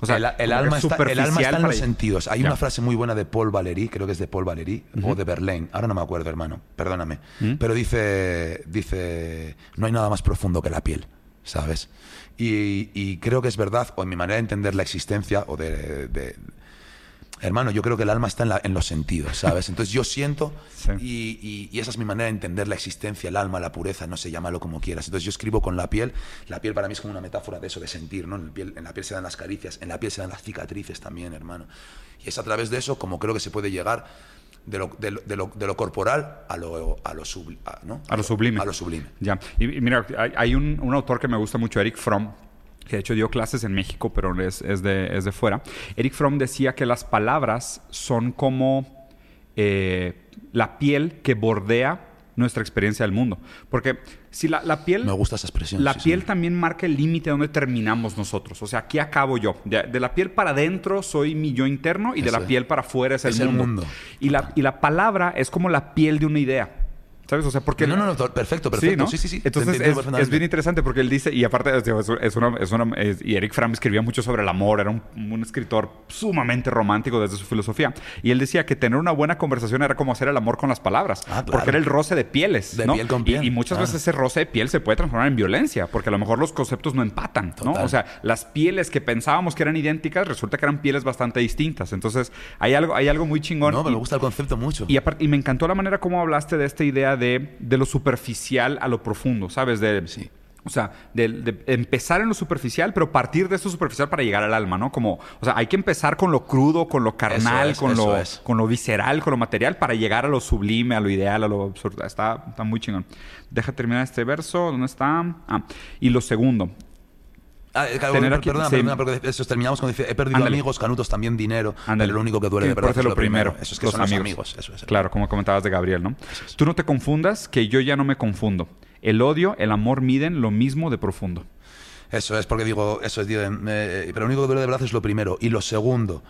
A: O sea,
B: el, el alma está, el alma está en los sentidos. Hay una frase muy buena de Paul Valéry, creo que es de Paul Valéry, o de Verlaine, ahora no me acuerdo, hermano, perdóname. Pero dice, dice, no hay nada más profundo que la piel, ¿sabes? Y, y creo que es verdad, o en mi manera de entender la existencia, o de... de- Hermano, yo creo que el alma está en, la- en los sentidos, ¿sabes? Entonces yo siento
A: Sí.
B: y, y- y esa es mi manera de entender la existencia, el alma, la pureza, no sé, llámalo como quieras. Entonces yo escribo con la piel. La piel para mí es como una metáfora de eso, de sentir, ¿no? En la piel, en la piel se dan las caricias, en la piel se dan las cicatrices también, hermano. Y es a través de eso como creo que se puede llegar de lo, de lo- de lo- de lo corporal a lo, a lo, a- ¿no?
A: A lo sublime.
B: A lo sublime.
A: Ya. Y, y mira, hay, hay un, un autor que me gusta mucho, Eric Fromm, que de hecho dio clases en México, pero es, es de, es de fuera. Eric Fromm decía que las palabras son como eh, la piel que bordea nuestra experiencia del mundo. Porque si la, la piel...
B: Me gusta esa expresión.
A: La
B: sí,
A: piel
B: señor.
A: también marca el límite donde terminamos nosotros. O sea, aquí acabo yo. De, de la piel para adentro soy mi yo interno y de la piel para afuera es el
B: Es el
A: mundo.
B: mundo.
A: Y, la, y la palabra es como la piel de una idea. ¿Sabes? O sea, porque...
B: No, no, no, to- perfecto, perfecto. Sí, sí, sí. te
A: Entonces es, es bien interesante porque él dice, y aparte es, es una, es una- es- y Eric Fromm escribía mucho sobre el amor, era un, un escritor sumamente romántico desde su filosofía. Y él decía que tener una buena conversación era como hacer el amor con las palabras.
B: Ah, claro.
A: Porque era el roce de pieles.
B: De
A: ¿no?
B: piel con piel,
A: Y, muchas veces ese roce de piel se puede transformar en violencia, porque a lo mejor los conceptos no empatan, ¿no?
B: Total.
A: O sea, las pieles que pensábamos que eran idénticas, resulta que eran pieles bastante distintas. Entonces, hay algo, hay algo muy chingón.
B: No,
A: y-
B: me gusta el concepto mucho.
A: y, aparte- y me encantó la manera como hablaste de esta idea de, de lo superficial a lo profundo, ¿sabes? De,
B: Sí.
A: o sea, de, empezar en lo superficial, pero partir de eso superficial para llegar al alma, ¿no? Como, o sea, hay que empezar con lo crudo, con lo carnal, con, lo, con lo visceral, con lo material, para llegar a lo sublime, a lo ideal, a lo absurdo. Está, está muy chingón. Deja terminar este verso. ¿Dónde está? Ah, y lo segundo.
B: Ah, eh, perdona, perdona, porque eso terminamos con he perdido amigos, canutos, también dinero. Pero lo único que duele de verdad es lo, primero. Eso es que son amigos. Eso es.
A: Claro, como comentabas de Gabriel, ¿no? Tú no te confundas, que yo ya no me confundo. El odio, el amor miden lo mismo de profundo.
B: Eso es, porque digo, eso es, pero lo único que duele de verdad es lo primero. Y lo segundo,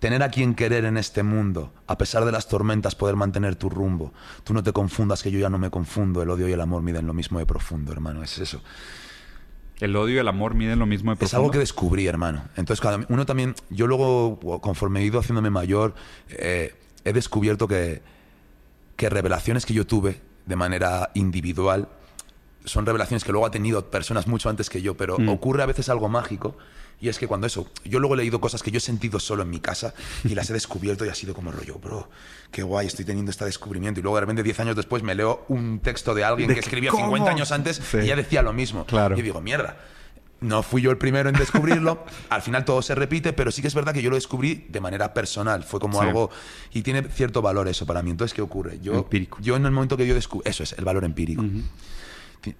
B: tener a quien querer en este mundo, a pesar de las tormentas, poder mantener tu rumbo. Tú no te confundas, que yo ya no me confundo. El odio y el amor miden lo mismo de profundo, hermano. Es eso.
A: El odio y el amor miden lo mismo de profundo.
B: Es algo que descubrí, hermano. Entonces, cada uno también, yo luego, conforme he ido haciéndome mayor, eh, he descubierto que, que revelaciones que yo tuve de manera individual son revelaciones que luego ha tenido personas mucho antes que yo, pero mm. ocurre a veces algo mágico. Y es que cuando eso, yo luego he leído cosas que yo he sentido solo en mi casa y las he descubierto y ha sido como rollo, bro, qué guay, estoy teniendo este descubrimiento. Y luego de repente 10 años después me leo un texto de alguien que escribió 50 años antes y ya decía lo mismo.
A: Claro.
B: Y digo, mierda. No fui yo el primero en descubrirlo. Al final todo se repite, pero sí que es verdad que yo lo descubrí de manera personal. Fue como algo. Y tiene cierto valor eso para mí. Entonces, ¿qué ocurre? Yo,
A: empírico.
B: Yo en el momento que yo descubrí. Eso es, el valor empírico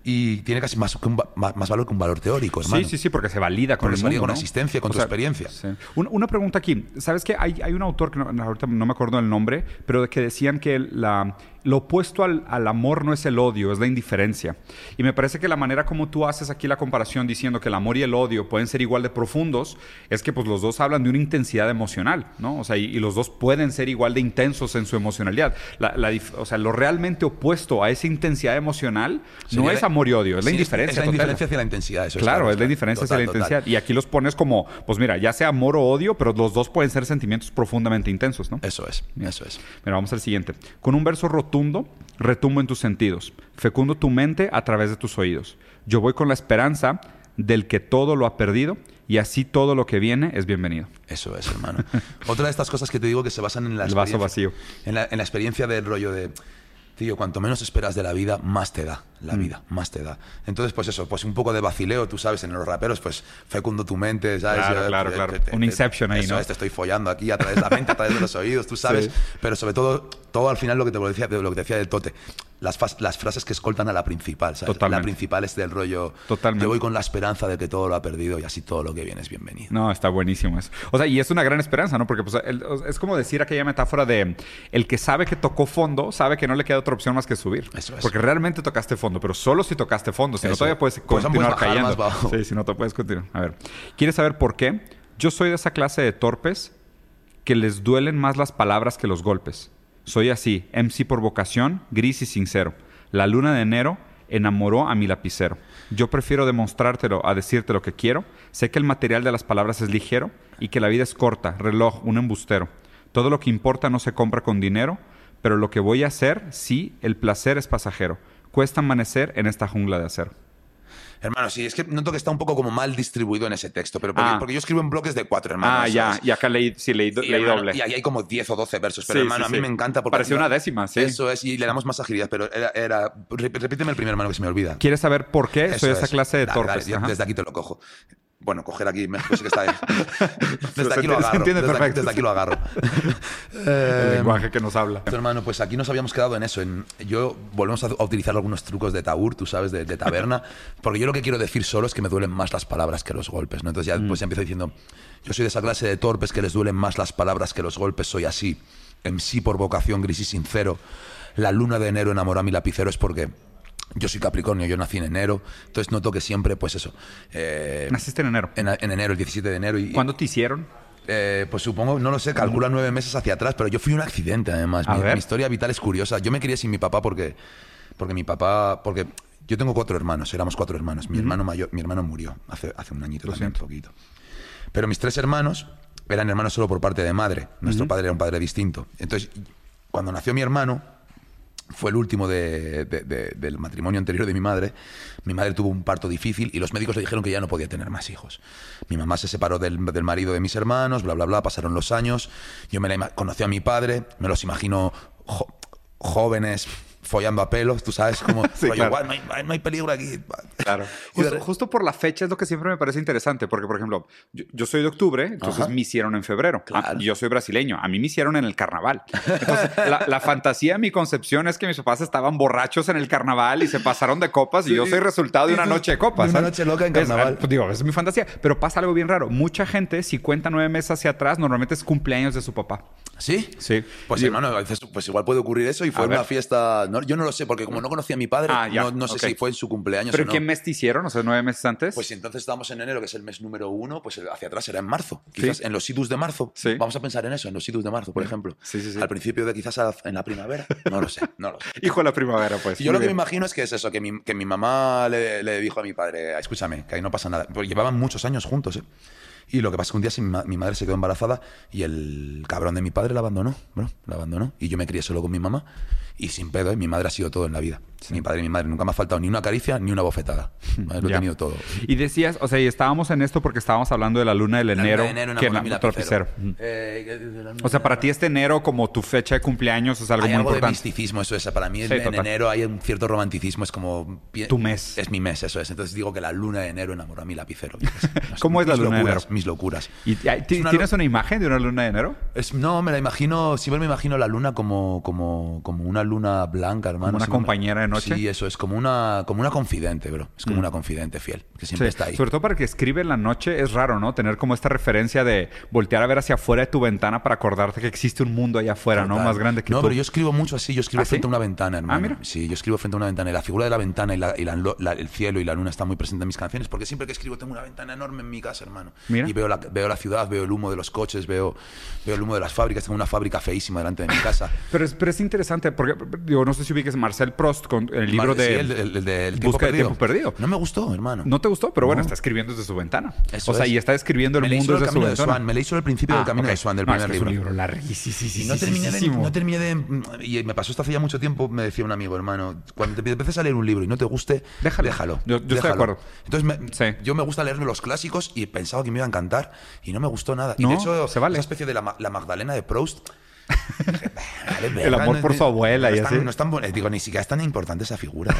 B: y tiene casi más, más, valor que un valor teórico, hermano.
A: Sí, sí, sí, porque se valida con el mundo,
B: con la existencia, con tu experiencia.
A: Una, pregunta aquí. ¿Sabes que hay, hay un autor que no, ahorita no me acuerdo el nombre, pero que decían que la, lo opuesto al, amor no es el odio, es la indiferencia. Y me parece que la manera como tú haces aquí la comparación diciendo que el amor y el odio pueden ser igual de profundos, es que pues los dos hablan de una intensidad emocional, ¿no? O sea, y, los dos pueden ser igual de intensos en su emocionalidad. o sea, lo realmente opuesto a esa intensidad emocional no es amor y odio, es la indiferencia. Es
B: la indiferencia hacia la intensidad, eso
A: Claro, es, la indiferencia hacia la intensidad. Y aquí los pones como, pues mira, ya sea amor o odio, pero los dos pueden ser sentimientos profundamente intensos, ¿no?
B: Eso es, eso es.
A: Mira, vamos al siguiente. Con un verso roto rotundo, retumbo en tus sentidos, fecundo tu mente a través de tus oídos. Yo voy con la esperanza del que todo lo ha perdido y así todo lo que viene es bienvenido.
B: Eso es, hermano. Otra de estas cosas que te digo que se basan en la
A: El vaso vacío.
B: En la, en la experiencia del rollo de tío, cuanto menos esperas de la vida, más te da la mm. vida, más te da. Entonces, pues eso, pues un poco de vacileo, tú sabes, en los raperos, pues fecundo tu mente, ¿sabes?
A: Claro, claro, claro. un inception ahí, ¿no?
B: te estoy follando aquí a través de la mente, a través de los oídos, tú sabes. Pero sobre todo, todo al final lo que te decía, lo que te decía del tote, las, las frases que escoltan a la principal, ¿sabes? La principal es del rollo.
A: Totalmente.
B: Yo voy con la esperanza de que todo lo ha perdido y así todo lo que viene es bienvenido.
A: No, está buenísimo eso. O sea, y es una gran esperanza, ¿no? Porque pues, es como decir aquella metáfora de el que sabe que tocó fondo, sabe que no le queda otra opción más que subir.
B: Eso es.
A: Porque realmente tocaste fondo, pero solo si tocaste fondo. Si no, todavía puedes pues continuar cayendo. Sí, si no, te puedes continuar. A ver. ¿Quieres saber por qué? Yo soy de esa clase de torpes que les duelen más las palabras que los golpes. Soy así, MC por vocación, gris y sincero. La luna de enero enamoró a mi lapicero. Yo prefiero demostrártelo a decirte lo que quiero. Sé que el material de las palabras es ligero y que la vida es corta, reloj, un embustero. Todo lo que importa no se compra con dinero, pero lo que voy a hacer, sí, el placer es pasajero. Cuesta amanecer en esta jungla de acero.
B: Hermano, sí, es que noto que está un poco como mal distribuido en ese texto, pero porque, ah. yo escribo en bloques de cuatro, hermanos.
A: Ah, ya, y acá leí, sí, leí, doble.
B: Y ahí hay como 10 o 12 versos, pero hermano, a mí me encanta porque...
A: Parecía una décima, sí.
B: Eso es, y le damos más agilidad, pero era... repíteme el primer, hermano, que se me olvida.
A: ¿Quieres saber por qué soy esa clase de torpes?
B: desde aquí te lo cojo. Bueno, coger aquí, pues que está ahí. Desde aquí lo agarro. Desde aquí, lo agarro.
A: el lenguaje que nos habla.
B: Hermano, pues aquí nos habíamos quedado en eso. En, yo volvemos a, utilizar algunos trucos de taur, tú sabes, de, taberna, porque yo lo que quiero decir solo es que me duelen más las palabras que los golpes. ¿no? Entonces ya pues, empiezo diciendo, yo soy de esa clase de torpes que les duelen más las palabras que los golpes, soy así. En sí por vocación gris y sincero. La luna de enero enamora a mi lapicero es porque yo soy Capricornio, yo nací en enero, entonces noto que siempre, pues eso.
A: Eh, ¿Naciste en enero?
B: En, enero, el 17 de enero. Y,
A: ¿Cuándo te hicieron?
B: Eh, pues supongo, no lo sé, calcula nueve meses hacia atrás, pero yo fui un accidente además. Mi, historia vital es curiosa. Yo me quería sin mi papá porque, porque mi papá, porque yo tengo cuatro hermanos, éramos cuatro hermanos. Mi hermano mayor, mi hermano murió hace, hace un añito también, un poquito. Pero mis tres hermanos eran hermanos solo por parte de madre. Nuestro padre era un padre distinto. Entonces, cuando nació mi hermano, fue el último del matrimonio anterior de mi madre. Mi madre tuvo un parto difícil y los médicos le dijeron que ya no podía tener más hijos. Mi mamá se separó del, marido de mis hermanos, bla, bla, bla, pasaron los años. Yo me la conocí a mi padre, me los imagino jóvenes, follando a pelos, tú sabes, como
A: Sí,
B: rollo,
A: claro.
B: "Guau, no, hay, no hay peligro aquí.
A: Claro.
B: Y
A: Justo, justo por la fecha es lo que siempre me parece interesante, porque, por ejemplo, yo, yo soy de octubre, entonces
B: Ajá.
A: me hicieron en febrero.
B: Claro.
A: Ah, yo soy brasileño, a mí me hicieron en el carnaval. Entonces, la, la fantasía, mi concepción es que mis papás estaban borrachos en el carnaval y se pasaron de copas y yo soy resultado de
B: Y
A: una noche de copas.
B: de una
A: ¿sabes?
B: noche loca en
A: Es-
B: carnaval.
A: pues, digo, esa es mi fantasía. Pero pasa algo bien raro. Mucha gente, si cuenta nueve meses hacia atrás, normalmente es cumpleaños de su papá.
B: ¿Sí?
A: Sí.
B: Pues
A: Y-
B: hermano, pues igual puede ocurrir eso y fue una
A: ver.
B: fiesta. no, yo no lo sé, porque como no conocía a mi padre,
A: Ah, ya,
B: no, no sé si fue en su cumpleaños
A: ¿Pero
B: o no.
A: qué mes te hicieron? O sea, nueve meses antes.
B: Pues si entonces estábamos en enero, que es el mes número uno, pues hacia atrás era en marzo. Quizás en los situs de marzo.
A: Sí.
B: Vamos a pensar en eso, en los situs de marzo, por ejemplo.
A: Sí, sí, sí.
B: Al principio de quizás en la primavera. No lo sé, no lo sé.
A: Hijo de la primavera, pues.
B: Y yo lo que me imagino es que es eso, que mi, que mi mamá le, le dijo a mi padre, escúchame, que ahí no pasa nada. Porque llevaban muchos años juntos, ¿eh? Y lo que pasa es que un día sí, mi, ma- mi madre se quedó embarazada y el cabrón de mi padre la abandonó, bro, la abandonó. Y yo me crié solo con mi mamá y sin pedo, ¿eh? Mi madre ha sido todo en la vida. Mi padre y mi madre nunca me ha faltado ni una caricia ni una bofetada. Lo he tenido todo.
A: Y decías, o sea, y estábamos en esto porque estábamos hablando de la luna del
B: La luna
A: enero,
B: de enero
A: que en.
B: Eh,
A: O sea, para ti este enero como tu fecha de cumpleaños es algo
B: hay
A: muy
B: algo de
A: importante.
B: misticismo, eso es. Para mí
A: Sí,
B: en enero hay un cierto romanticismo, es como...
A: Tu mes.
B: Es mi mes, eso es. Entonces digo que la luna de enero enamoró a mi lapicero.
A: ¿Cómo es la luna de enero?
B: Mis locuras.
A: ¿Y
B: Es una
A: tienes una imagen de una luna de enero?
B: Es, no, me la imagino, siempre me imagino la luna como, como, como una luna blanca, hermano.
A: Como una compañera de noche.
B: Sí, eso es como una, como una confidente, bro. Es como una confidente fiel, que siempre
A: Sí,
B: está ahí.
A: Sobre todo para que escribe en la noche es raro, ¿no? Tener como esta referencia de voltear a ver hacia afuera de tu ventana para acordarte que existe un mundo allá afuera, ¿no? Más grande que
B: no,
A: tú.
B: pero yo escribo mucho así. Yo escribo
A: ¿Ah, sí?
B: frente a una ventana, hermano.
A: mira.
B: Sí, yo escribo frente a una ventana. Y la figura de la ventana y, la- y la- la- el cielo y la luna está muy presente en mis canciones. Porque siempre que escribo tengo una ventana enorme en mi casa, hermano.
A: Mira.
B: Y veo la, veo la ciudad, veo el humo de los coches, veo, veo el humo de las fábricas. Tengo una fábrica feísima delante de mi casa.
A: Pero es, pero es interesante porque, digo, no sé si ubiques Marcel Proust con el libro de...
B: sí, el, el- el de El tiempo perdido.
A: tiempo perdido.
B: No me gustó, hermano.
A: No te gustó, pero bueno,
B: No.
A: está escribiendo desde su ventana.
B: Eso
A: o sea,
B: es.
A: y está escribiendo el
B: me
A: mundo desde su
B: de
A: ventana.
B: Swan. Me leí solo el principio del
A: Ah,
B: camino de Swan, del
A: No,
B: primer
A: es que es un
B: libro.
A: libro larguísimo.
B: Y no terminé, de, no terminé de. Y me pasó esto hace ya mucho tiempo, me decía un amigo, hermano. Cuando te empiezas a leer un libro y no te guste,
A: Déjalo.
B: déjalo.
A: Yo- yo estoy de acuerdo.
B: Entonces, me-
A: Sí.
B: yo me gusta leerme los clásicos y pensaba que me iba a encantar y no me gustó nada. y de hecho,
A: se vale.
B: esa especie de la Magdalena de Proust. Vale,
A: El amor
B: no-
A: por su abuela
B: no
A: y así.
B: No es tan digo, ni siquiera es tan importante esa figura.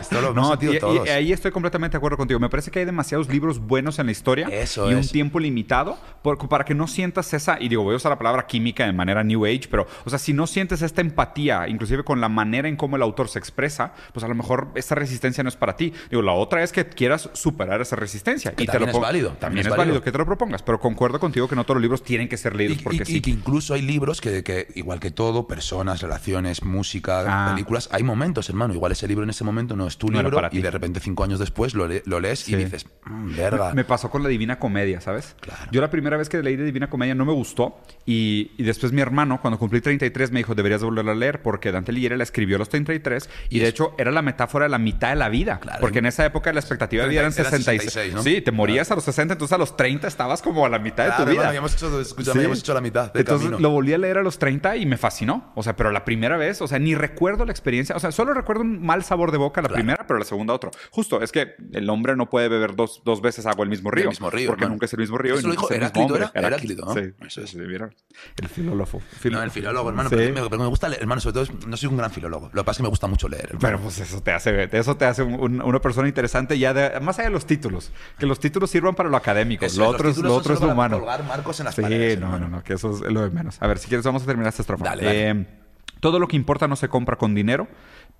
B: Esto lo hemos
A: No,
B: sentido
A: y, y
B: todos.
A: ahí estoy completamente de acuerdo contigo. Me parece que hay demasiados libros buenos en la historia
B: Eso
A: y un
B: es.
A: tiempo limitado por- para que no sientas esa, y digo, voy a usar la palabra química de manera New Age, pero, o sea, si no sientes esta empatía, inclusive con la manera en cómo el autor se expresa, pues a lo mejor esa resistencia no es para ti. Digo, la otra es que quieras superar esa resistencia.
B: Que
A: y te
B: también
A: lo
B: es válido,
A: También, es válido. que te lo propongas, pero concuerdo contigo que no todos los libros tienen que ser leídos
B: Y,
A: porque
B: y-
A: sí.
B: y que incluso hay libros que, que, igual que todo, personas, relaciones, música,
A: Ah.
B: películas, hay momentos, hermano. Igual ese libro en ese momento no es tu
A: No era
B: libro
A: para
B: y
A: ti.
B: de repente cinco años después lo, le- lo lees
A: Sí.
B: y dices, "Mm, verga.
A: Me pasó con la Divina Comedia, ¿sabes?
B: Claro.
A: Yo la primera vez que leí de Divina Comedia no me gustó y, y después mi hermano, cuando cumplí 33, me dijo, deberías volverla a leer porque Dante Alighieri la escribió a los 33 y,
B: Y
A: de hecho era la metáfora de la mitad de la vida.
B: Claro.
A: Porque en esa época la expectativa de vida eran
B: 30, eran
A: 66.
B: 66, ¿no?
A: Sí, te morías a los 60, entonces a los 30 estabas como a la mitad de tu vida.
B: hemos hecho,
A: Sí.
B: ya hemos hecho la mitad del
A: Entonces
B: camino.
A: lo volví a leer a los 30 y me fascinó. O sea, pero la primera vez, o sea, ni recuerdo la experiencia. O sea, solo recuerdo un mal sabor de boca la
B: Claro.
A: primera, pero la segunda otro. Justo, es que el hombre no puede beber dos, dos veces agua del mismo río.
B: Del mismo río,
A: Porque
B: hermano.
A: nunca es el mismo río.
B: Eso
A: y
B: lo dijo
A: el
B: Heráclito. ¿era? Heráclito, ¿no?
A: Sí,
B: Eso es.
A: El filósofo.
B: No, el filólogo, hermano,
A: Sí.
B: pero, me, me gusta leer, hermano, sobre todo es- no soy un gran filólogo. Lo que pasa es que me gusta mucho leer. hermano.
A: Pero pues eso te hace, eso te hace un- un- una persona interesante ya de, más allá de los títulos. Que los títulos sirvan para lo académico.
B: Eso
A: lo otro lo otro es lo humano.
B: colgar marcos en las
A: Sí,
B: paredes,
A: no,
B: hermano.
A: no, no, que eso es lo de menos. A ver, si quieres vamos a terminar esta estrofa.
B: Dale, dale.
A: Eh, todo lo que importa no se compra con dinero,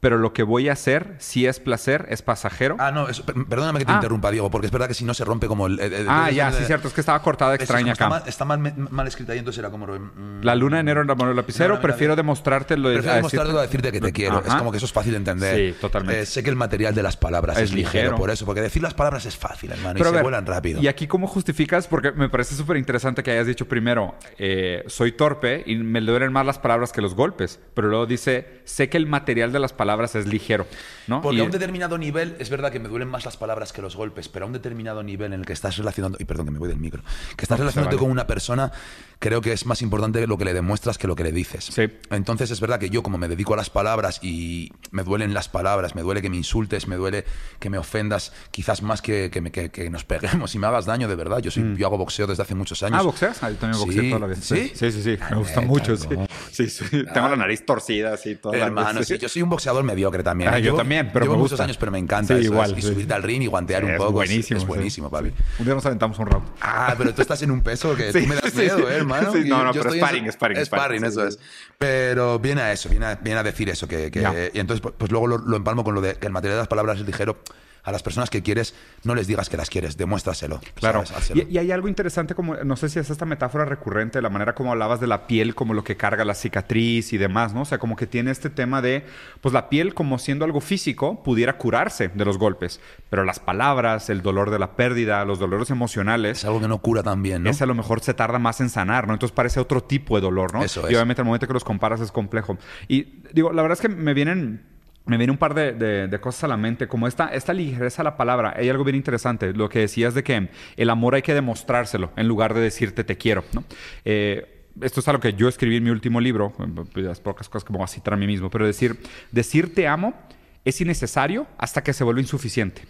A: pero lo que voy a hacer, si es placer, es pasajero.
B: Ah, no, per- perdóname que te
A: Ah.
B: interrumpa, Diego, porque es verdad que si no se rompe como el. el- el-
A: Ah,
B: el-
A: ya,
B: el-
A: sí, cierto. Es que estaba cortada
B: es
A: extraña acá.
B: Está mal, está mal, mal escrita y entonces era como. mm,
A: La luna de enero en del lapicero,
B: No, no,
A: prefiero demostrarte lo de
B: Prefiero
A: a
B: demostrarlo a decirte que te quiero. Es
A: Ajá.
B: como que eso es fácil de entender.
A: Sí, totalmente.
B: Eh, sé que el material de las palabras
A: Es
B: es, ligero,
A: ligero.
B: por eso, porque decir las palabras es fácil, hermano,
A: Pero
B: y
A: a
B: se
A: ver,
B: vuelan rápido.
A: Y aquí, ¿cómo justificas? Porque me parece súper interesante que hayas dicho primero, eh, soy torpe y me duelen más las palabras que los golpes. Pero luego dice, sé que el material de las palabras es ligero. ¿no?
B: Porque
A: Y-
B: a un determinado nivel, es verdad que me duelen más las palabras que los golpes, pero a un determinado nivel en el que estás relacionando, y perdón que me voy del micro, que estás
A: No,
B: relacionándote
A: vale.
B: con una persona, creo que es más importante lo que le demuestras que lo que le dices.
A: Sí.
B: Entonces es verdad que yo como me dedico a las palabras y me duelen las palabras, me duele que me insultes, me duele que me ofendas, quizás más que, que, me- que- que nos peguemos y me hagas daño de verdad. Yo, soy, yo hago boxeo desde hace muchos años.
A: Ah, ¿boxeas? Ah, yo también boxeo
B: Sí.
A: toda la.
B: ¿Sí?
A: Sí, sí, sí. Me gusta
B: Eh,
A: mucho. Sí. Sí, sí. Tengo la nariz torcida así. Toda la-
B: Hermano,
A: sí.
B: sí, yo soy un boxeador boxeador mediocre también.
A: Ah,
B: ¿eh?
A: yo también, pero
B: llevo
A: me
B: muchos
A: gusta.
B: años, pero me encanta
A: Sí,
B: eso,
A: igual,
B: es- Y subirte al ring y guantear
A: Sí,
B: un
A: es
B: poco.
A: buenísimo,
B: Es, buenísimo, papi.
A: Un día nos aventamos un round.
B: Ah, pero tú estás en un peso que tú me das miedo. ¿eh, hermano.
A: Sí, no, no,
B: yo
A: pero sparring, sparring,
B: Sparring, eso es. Pero viene a eso, viene a, viene a decir eso. Que, que-
A: Ya.
B: y entonces, pues, pues luego lo, lo empalmo con lo de que el material de las palabras es ligero. A las personas que quieres, no les digas que las quieres, demuéstraselo.
A: Claro.
B: ¿sabes? Hárselo.
A: Y, y hay algo interesante como, no sé si es esta metáfora recurrente, la manera como hablabas de la piel, como lo que carga la cicatriz y demás, ¿no? O sea, como que tiene este tema de, pues la piel como siendo algo físico, pudiera curarse de los golpes, pero las palabras, el dolor de la pérdida, los dolores emocionales,
B: Es algo que no cura tan bien, ¿no?
A: ese a lo mejor se tarda más en sanar, ¿no? Entonces parece otro tipo de dolor, ¿no?
B: Eso
A: y
B: es.
A: obviamente al momento que los comparas es complejo. Y digo, la verdad es que me vienen... Me viene un par de, de- de cosas a la mente, como esta, esta ligereza a la palabra. Hay algo bien interesante, lo que decías de que el amor hay que demostrárselo en lugar de decirte te quiero, ¿no? Eh, esto es algo que yo escribí en mi último libro, eh, las pocas cosas que me voy a citar a mí mismo, pero decir, decir te amo es innecesario hasta que se vuelve insuficiente.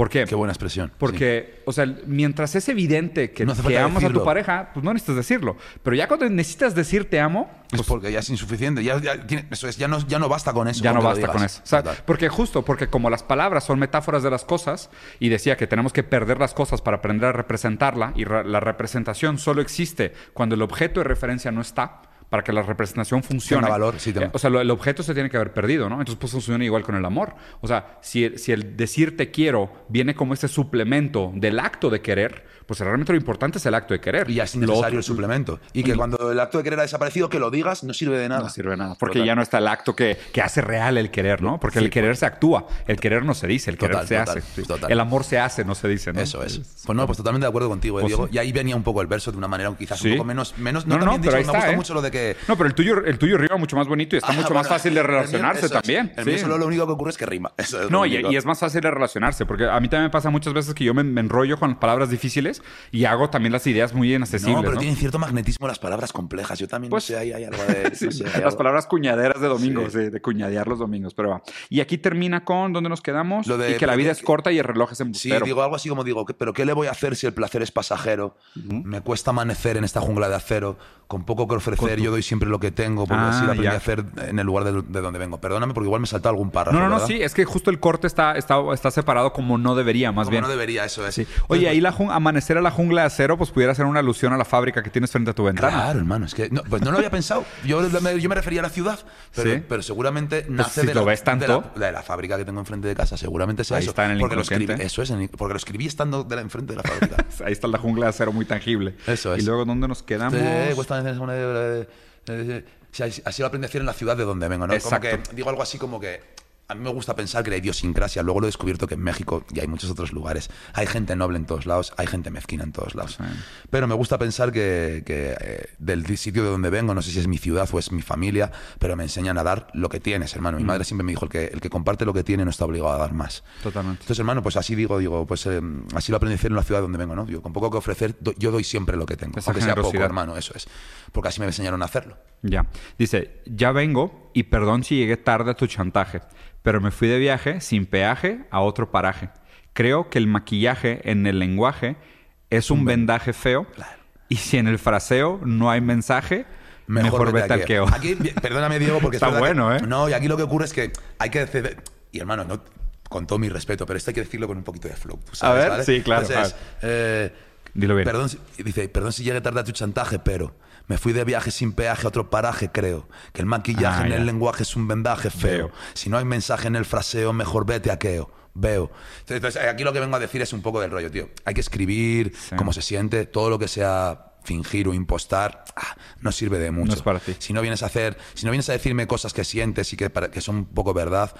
A: ¿Por qué?
B: Qué buena expresión. sí.
A: Porque, o sea, mientras es evidente que,
B: No
A: que amas a tu
B: decirlo.
A: pareja, pues no necesitas decirlo. Pero ya cuando necesitas decir te amo,
B: Es
A: pues
B: porque ya es insuficiente. Ya, ya tiene- eso es, ya, no, ya no basta con eso.
A: ya no basta con eso. O sea, porque justo, porque como las palabras son metáforas de las cosas, y decía que tenemos que perder las cosas para aprender a representarla, y ra- la representación solo existe cuando el objeto de referencia no está, para que la representación funcione.
B: Tenga valor, sí, tenga-
A: Eh, o sea, lo- el objeto se tiene que haber perdido, ¿no? Entonces, pues funciona igual con el amor. O sea, si el, si el decir te quiero viene como este suplemento del acto de querer, pues realmente lo importante es el acto de querer.
B: Y es
A: otro-
B: el suplemento. Y que cuando el acto de querer ha desaparecido, que lo digas, no sirve de nada.
A: No sirve de nada. Porque
B: Total.
A: ya no está el acto que, que hace real el querer, ¿no? Porque el querer se actúa. El querer no se dice, el querer
B: Total,
A: se
B: total,
A: hace.
B: Total.
A: El amor se hace, no se dice, ¿no?
B: Eso es. Pues no, pues totalmente de acuerdo contigo, eh,
A: Pues
B: Diego. Y ahí venía un poco el verso de una manera quizás un poco menos. menos
A: No, no, no,
B: bien
A: pero
B: dicho,
A: ahí
B: me
A: está,
B: gusta
A: ¿eh?
B: mucho lo de que.
A: No, pero el tuyo, el tuyo rima mucho más bonito y está
B: Ah,
A: mucho
B: bueno,
A: más fácil de
B: el mío-
A: relacionarse también.
B: El mío solo lo único que ocurre es que rima. Eso es lo
A: No, y, es más fácil de relacionarse, porque a mí también me pasa muchas veces que yo me, me enrollo con palabras difíciles y hago también las ideas muy inaccesibles.
B: No, pero
A: ¿no?
B: tienen cierto magnetismo las palabras complejas. Yo también
A: Pues-
B: no sé, hay, hay algo de.
A: Sí,
B: no sé, hay
A: las
B: algo-
A: palabras cuñaderas de domingo,
B: Sí.
A: sí, de cuñadear los domingos, pero va. Y aquí termina con ¿dónde nos quedamos?
B: Lo de-
A: y que la vida es
B: que-
A: corta y el reloj es
B: Sí,
A: embustero.
B: digo algo así como digo, ¿qué- pero ¿qué le voy a hacer si el placer es pasajero? Me cuesta amanecer en esta jungla de acero, con poco que ofrecer yo doy siempre lo que tengo, porque
A: Ah,
B: así lo aprendí
A: ya.
B: a hacer en el lugar de, de donde vengo. Perdóname porque igual me salta algún párrafo.
A: No, no, no,
B: ¿verdad?
A: sí, es que justo el corte está, está, está separado como no debería, más
B: Como
A: bien.
B: no debería, eso es.
A: Sí. Oye, ahí la jun- amanecer a la jungla de acero, pues pudiera ser una alusión a la fábrica que tienes frente a tu ventana.
B: Claro, hermano, es que no, pues no lo había pensado. Yo, me- yo me refería a la ciudad, pero,
A: Sí.
B: pero seguramente nace
A: si
B: de,
A: lo
B: la,
A: ves tanto-
B: de, la, de la fábrica que tengo enfrente de casa. Seguramente sea
A: Ahí
B: eso.
A: está en el
B: porque lo escribí, eso es, porque lo escribí estando de la, enfrente de la fábrica.
A: Ahí está la jungla de acero muy tangible.
B: Eso es.
A: Y luego, ¿dónde nos quedamos?
B: Eh, cuesta una- eh, eh, sí, así lo aprendí a hacer en la ciudad de donde vengo, ¿no?
A: Exacto.
B: Como que digo algo así como que a mí me gusta pensar que la idiosincrasia, luego lo he descubierto que en México y hay muchos otros lugares, hay gente noble en todos lados, hay gente mezquina en todos lados.
A: Sí.
B: Pero me gusta pensar que, que, eh, del sitio de donde vengo, no sé si es mi ciudad o es mi familia, pero me enseñan a dar lo que tienes, hermano.
A: Mm.
B: Mi madre siempre me dijo, el que, el que comparte lo que tiene no está obligado a dar más.
A: Totalmente.
B: Entonces, hermano, pues así digo, digo, pues eh, así lo aprendí a hacer en la ciudad donde vengo, ¿no? Digo, con poco que ofrecer, do- yo doy siempre lo que tengo,
A: Esa
B: aunque sea poco,
A: generosidad.
B: hermano, eso es. Porque así me enseñaron a hacerlo.
A: Ya. Dice, ya vengo y perdón si llegué tarde a tu chantaje, pero me fui de viaje sin peaje a otro paraje. Creo que el maquillaje en el lenguaje es un vendaje feo y si en el fraseo no hay mensaje, mejor, vete al queo.
B: Aquí, perdóname, Diego, porque es
A: Está
B: verdad que-
A: bueno, ¿eh?
B: No, y aquí lo que ocurre es que hay que decir. Y hermano, no, con todo mi respeto, pero esto hay que decirlo con un poquito de flow. tú sabes,
A: ver,
B: ¿vale?
A: sí, claro,
B: Entonces, eh,
A: Dilo bien.
B: Perdón, dice, perdón si llegué tarde a tu chantaje, pero me fui de viaje sin peaje a otro paraje, creo. Que el maquillaje
A: Ah,
B: en
A: ya.
B: el lenguaje es un vendaje feo.
A: Veo.
B: Si no hay mensaje en el fraseo, mejor vete a queo. Veo. Entonces, entonces, aquí lo que vengo a decir es un poco del rollo, tío. Hay que escribir
A: Sí.
B: cómo se siente, todo lo que sea fingir o impostar, ah, no sirve de mucho.
A: No es para ti.
B: Si no vienes a hacer, si no vienes a decirme cosas que sientes y que, para- que son un poco verdad,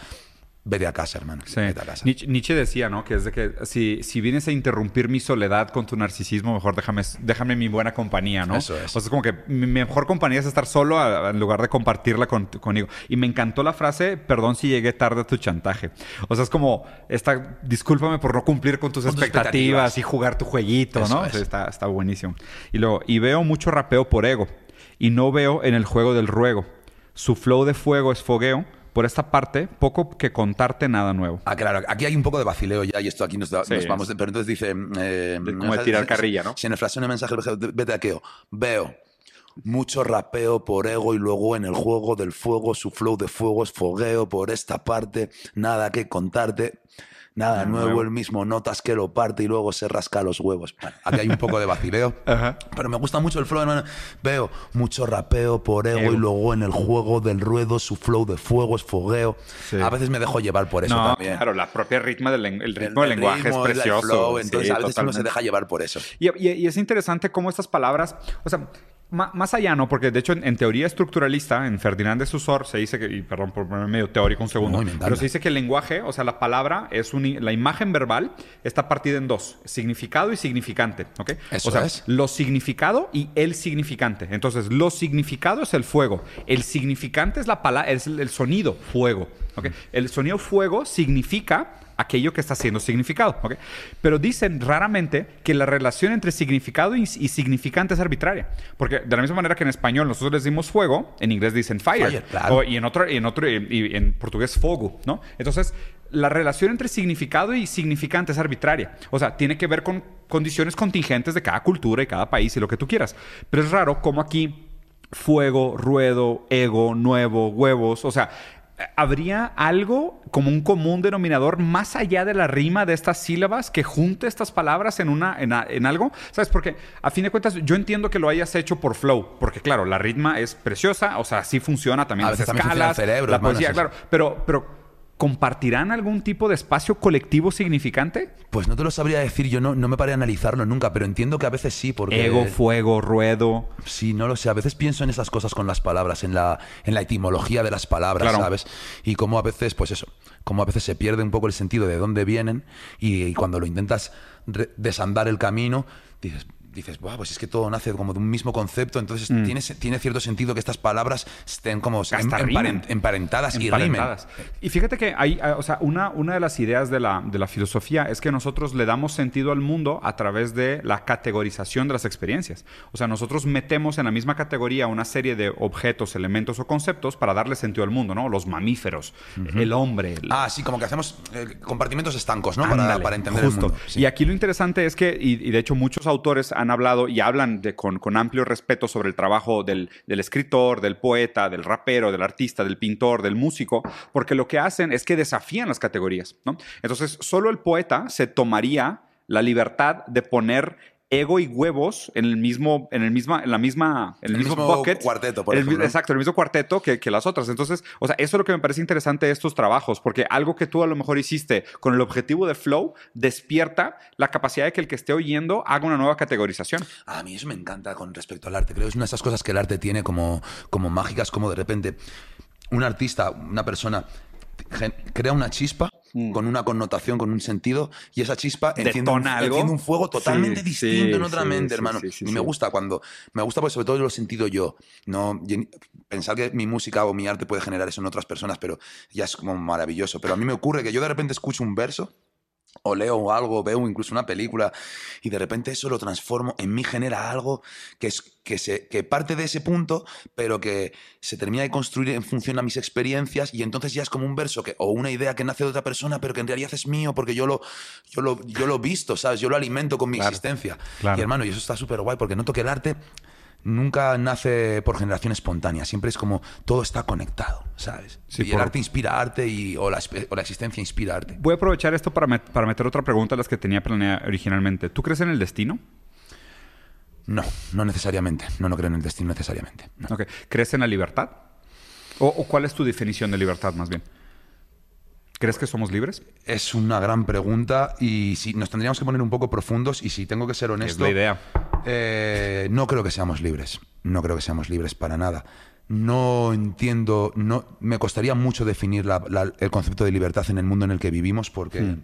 B: vete a casa, hermano.
A: Sí.
B: Vete a casa.
A: Nietzsche, decía, ¿no? Que es de que si, si vienes a interrumpir mi soledad con tu narcisismo, mejor déjame, déjame mi buena compañía, ¿no?
B: Eso es.
A: O sea, es como que mi mejor compañía es estar solo a- en lugar de compartirla con, conmigo. Y me encantó la frase, perdón si llegué tarde a tu chantaje. O sea, es como, esta, discúlpame por no cumplir con tus
B: Con tus
A: expectativas,
B: expectativas.
A: y jugar tu jueguito,
B: Eso
A: ¿no?
B: es.
A: Sí, está, está buenísimo. Y luego, y veo mucho rapeo por ego. Y no veo en el juego del ruego. Su flow de fuego es fogueo. Por esta parte, poco que contarte nada nuevo.
B: Ah, claro, aquí hay un poco de vacileo ya y esto aquí nos, da-
A: Sí,
B: nos vamos. pero entonces dice. eh,
A: como de tirar carrilla, ¿no?
B: Si en el fraseo no hay mensaje, vete a queo. Veo. Mucho rapeo por ego y luego en el juego del fuego su flow de fuego es fogueo por esta parte, nada que contarte. Nada nuevo, el mismo, notas que lo parte y luego se rasca los huevos. Bueno, aquí hay un poco de vacileo, pero me gusta mucho el flow, hermano. Veo mucho rapeo por ego, y luego en el juego del ruedo su flow de fuego es fogueo. A veces me dejo llevar por eso también.
A: Claro, la propia ritmo del, el ritmo del lenguaje es precioso.
B: entonces a veces uno se deja llevar por eso.
A: Y, y, es interesante cómo estas palabras, o sea, más allá, ¿no? Porque de hecho, en, teoría estructuralista, en Ferdinand de Saussure, se dice que, y perdón por ponerme medio teórico un segundo, pero se dice que el lenguaje, o sea, la palabra es un, la imagen verbal está partida en dos: significado y significante, ¿ok?
B: Eso
A: o sea,
B: es.
A: lo significado y el significante. Entonces, lo significado es el fuego, el significante es la palabra, es el, sonido, fuego, ¿ok? El sonido fuego significa aquello que está siendo significado. ¿okay? Pero dicen raramente que la relación entre significado y, significante es arbitraria. Porque de la misma manera que en español nosotros les decimos fuego, en inglés dicen fire. y en otro, y en otro, y en portugués fogo, ¿no? Entonces, la relación entre significado y significante es arbitraria. O sea, tiene que ver con condiciones contingentes de cada cultura y cada país y lo que tú quieras. Pero es raro como aquí fuego, ruedo, ego, nuevo, huevos, o sea, ¿Habría algo como un común denominador más allá de la rima de estas sílabas que junte estas palabras en, una, en, algo? ¿Sabes? Porque a fin de cuentas yo entiendo que lo hayas hecho por flow, porque claro, la ritma es preciosa, o sea, sí funciona también
B: a
A: las
B: escalas, el cerebro,
A: la poesía, claro, pero, pero ¿compartirán algún tipo de espacio colectivo significante?
B: Pues no te lo sabría decir, yo no, no me paré a analizarlo nunca, pero entiendo que a veces sí, porque...
A: Ego, fuego, ruedo...
B: Sí, no lo sé, a veces pienso en esas cosas con las palabras, en la, en la etimología de las palabras, ¿sabes? Y cómo a veces, pues eso, cómo a veces se pierde un poco el sentido de dónde vienen y, cuando lo intentas desandar el camino, dices, dices, pues es que todo nace como de un mismo concepto, entonces mm. tiene, tiene cierto sentido que estas palabras estén como emparentadas, y rimen.
A: Y fíjate que hay, o sea, una, una de las ideas de la, de la filosofía es que nosotros le damos sentido al mundo a través de la categorización de las experiencias. O sea, nosotros metemos en la misma categoría una serie de objetos, elementos o conceptos para darle sentido al mundo, ¿no? Los mamíferos, el hombre.
B: Ah, sí, como que hacemos eh, compartimentos estancos, ¿no? para, para, entender el mundo.
A: Y aquí lo interesante es que, y, y de hecho muchos autores han hablado y hablan con, amplio respeto sobre el trabajo del, escritor, del poeta, del rapero, del artista, del pintor, del músico, porque lo que hacen es que desafían las categorías. Entonces, solo el poeta se tomaría la libertad de poner ego y huevos en el mismo, en el misma, en la misma,
B: en el, mismo, cuarteto, por ejemplo.
A: Exacto, el mismo cuarteto que, que, las otras. Entonces, o sea, eso es lo que me parece interesante de estos trabajos, porque algo que tú a lo mejor hiciste con el objetivo de flow despierta la capacidad de que el que esté oyendo haga una nueva categorización.
B: A mí eso me encanta con respecto al arte. Creo que es una de esas cosas que el arte tiene como, como mágicas, como de repente un artista, una persona crea una chispa mm. con una connotación, con un sentido, y esa chispa enciende, un, un, fuego totalmente distinto en otra mente, hermano. y me gusta cuando, me gusta porque sobre todo lo he sentido yo, no pensar que mi música o mi arte puede generar eso en otras personas, pero ya es como maravilloso. Pero a mí me ocurre que yo de repente escucho un verso o leo algo, veo incluso una película y de repente eso lo transformo, en mí genera algo que, es, que, se, que parte de ese punto, pero que se termina de construir en función a mis experiencias y entonces ya es como un verso que, o una idea que nace de otra persona, pero que en realidad es mío porque yo lo, yo lo, yo lo he visto, ¿sabes? Yo lo alimento con mi existencia. Y hermano, y eso está súper guay porque noto que el arte nunca nace por generación espontánea, siempre es como todo está conectado, ¿sabes? y el arte inspira arte y, o, la, existencia inspira arte.
A: Voy a aprovechar esto para, para meter otra pregunta a las que tenía planeada originalmente. ¿Tú crees en el destino?
B: No, no necesariamente. No, no creo en el destino necesariamente.
A: ¿Crees en la libertad? ¿O cuál es tu definición de libertad más bien? ¿Crees que somos libres?
B: Es una gran pregunta y si nos tendríamos que poner un poco profundos y si tengo que ser honesto...
A: Es la idea.
B: Eh, no creo que seamos libres. No creo que seamos libres para nada. No entiendo, no, me costaría mucho definir el concepto de libertad en el mundo en el que vivimos porque... Hmm.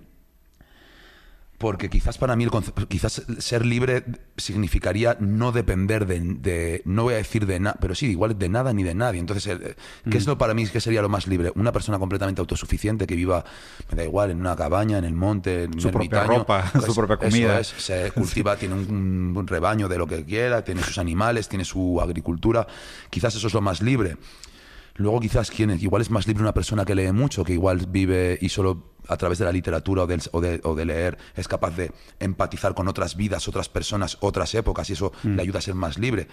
B: Porque quizás para mí, el quizás ser libre significaría no depender de, no voy a decir de nada, pero sí, igual de nada ni de nadie. Entonces, eh, ¿qué es mm. lo para mí que sería lo más libre? Una persona completamente autosuficiente que viva, me da igual, en una cabaña, en el monte, en
A: su propia ropa, su propia comida.
B: se cultiva, tiene un, un rebaño de lo que quiera, tiene sus animales, tiene su agricultura. Quizás eso es lo más libre. Luego quizás quién igual es más libre una persona que lee mucho, que igual vive y solo a través de la literatura o de, o de, leer es capaz de empatizar con otras vidas, otras personas, otras épocas y eso mm. le ayuda a ser más libre.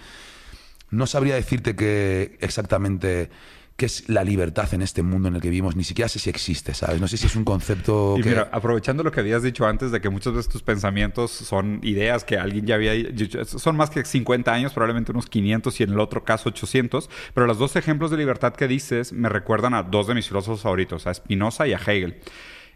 B: no sabría decirte que exactamente qué es la libertad en este mundo en el que vivimos. Ni siquiera sé si existe, ¿sabes? No sé si es un concepto
A: Y
B: que...
A: mira, aprovechando lo que habías dicho antes de que muchas veces tus pensamientos son ideas que alguien ya había dicho, son más que 50 años, probablemente unos 500 y en el otro caso 800, pero los dos ejemplos de libertad que dices me recuerdan a dos de mis filósofos favoritos, a Spinoza y a Hegel.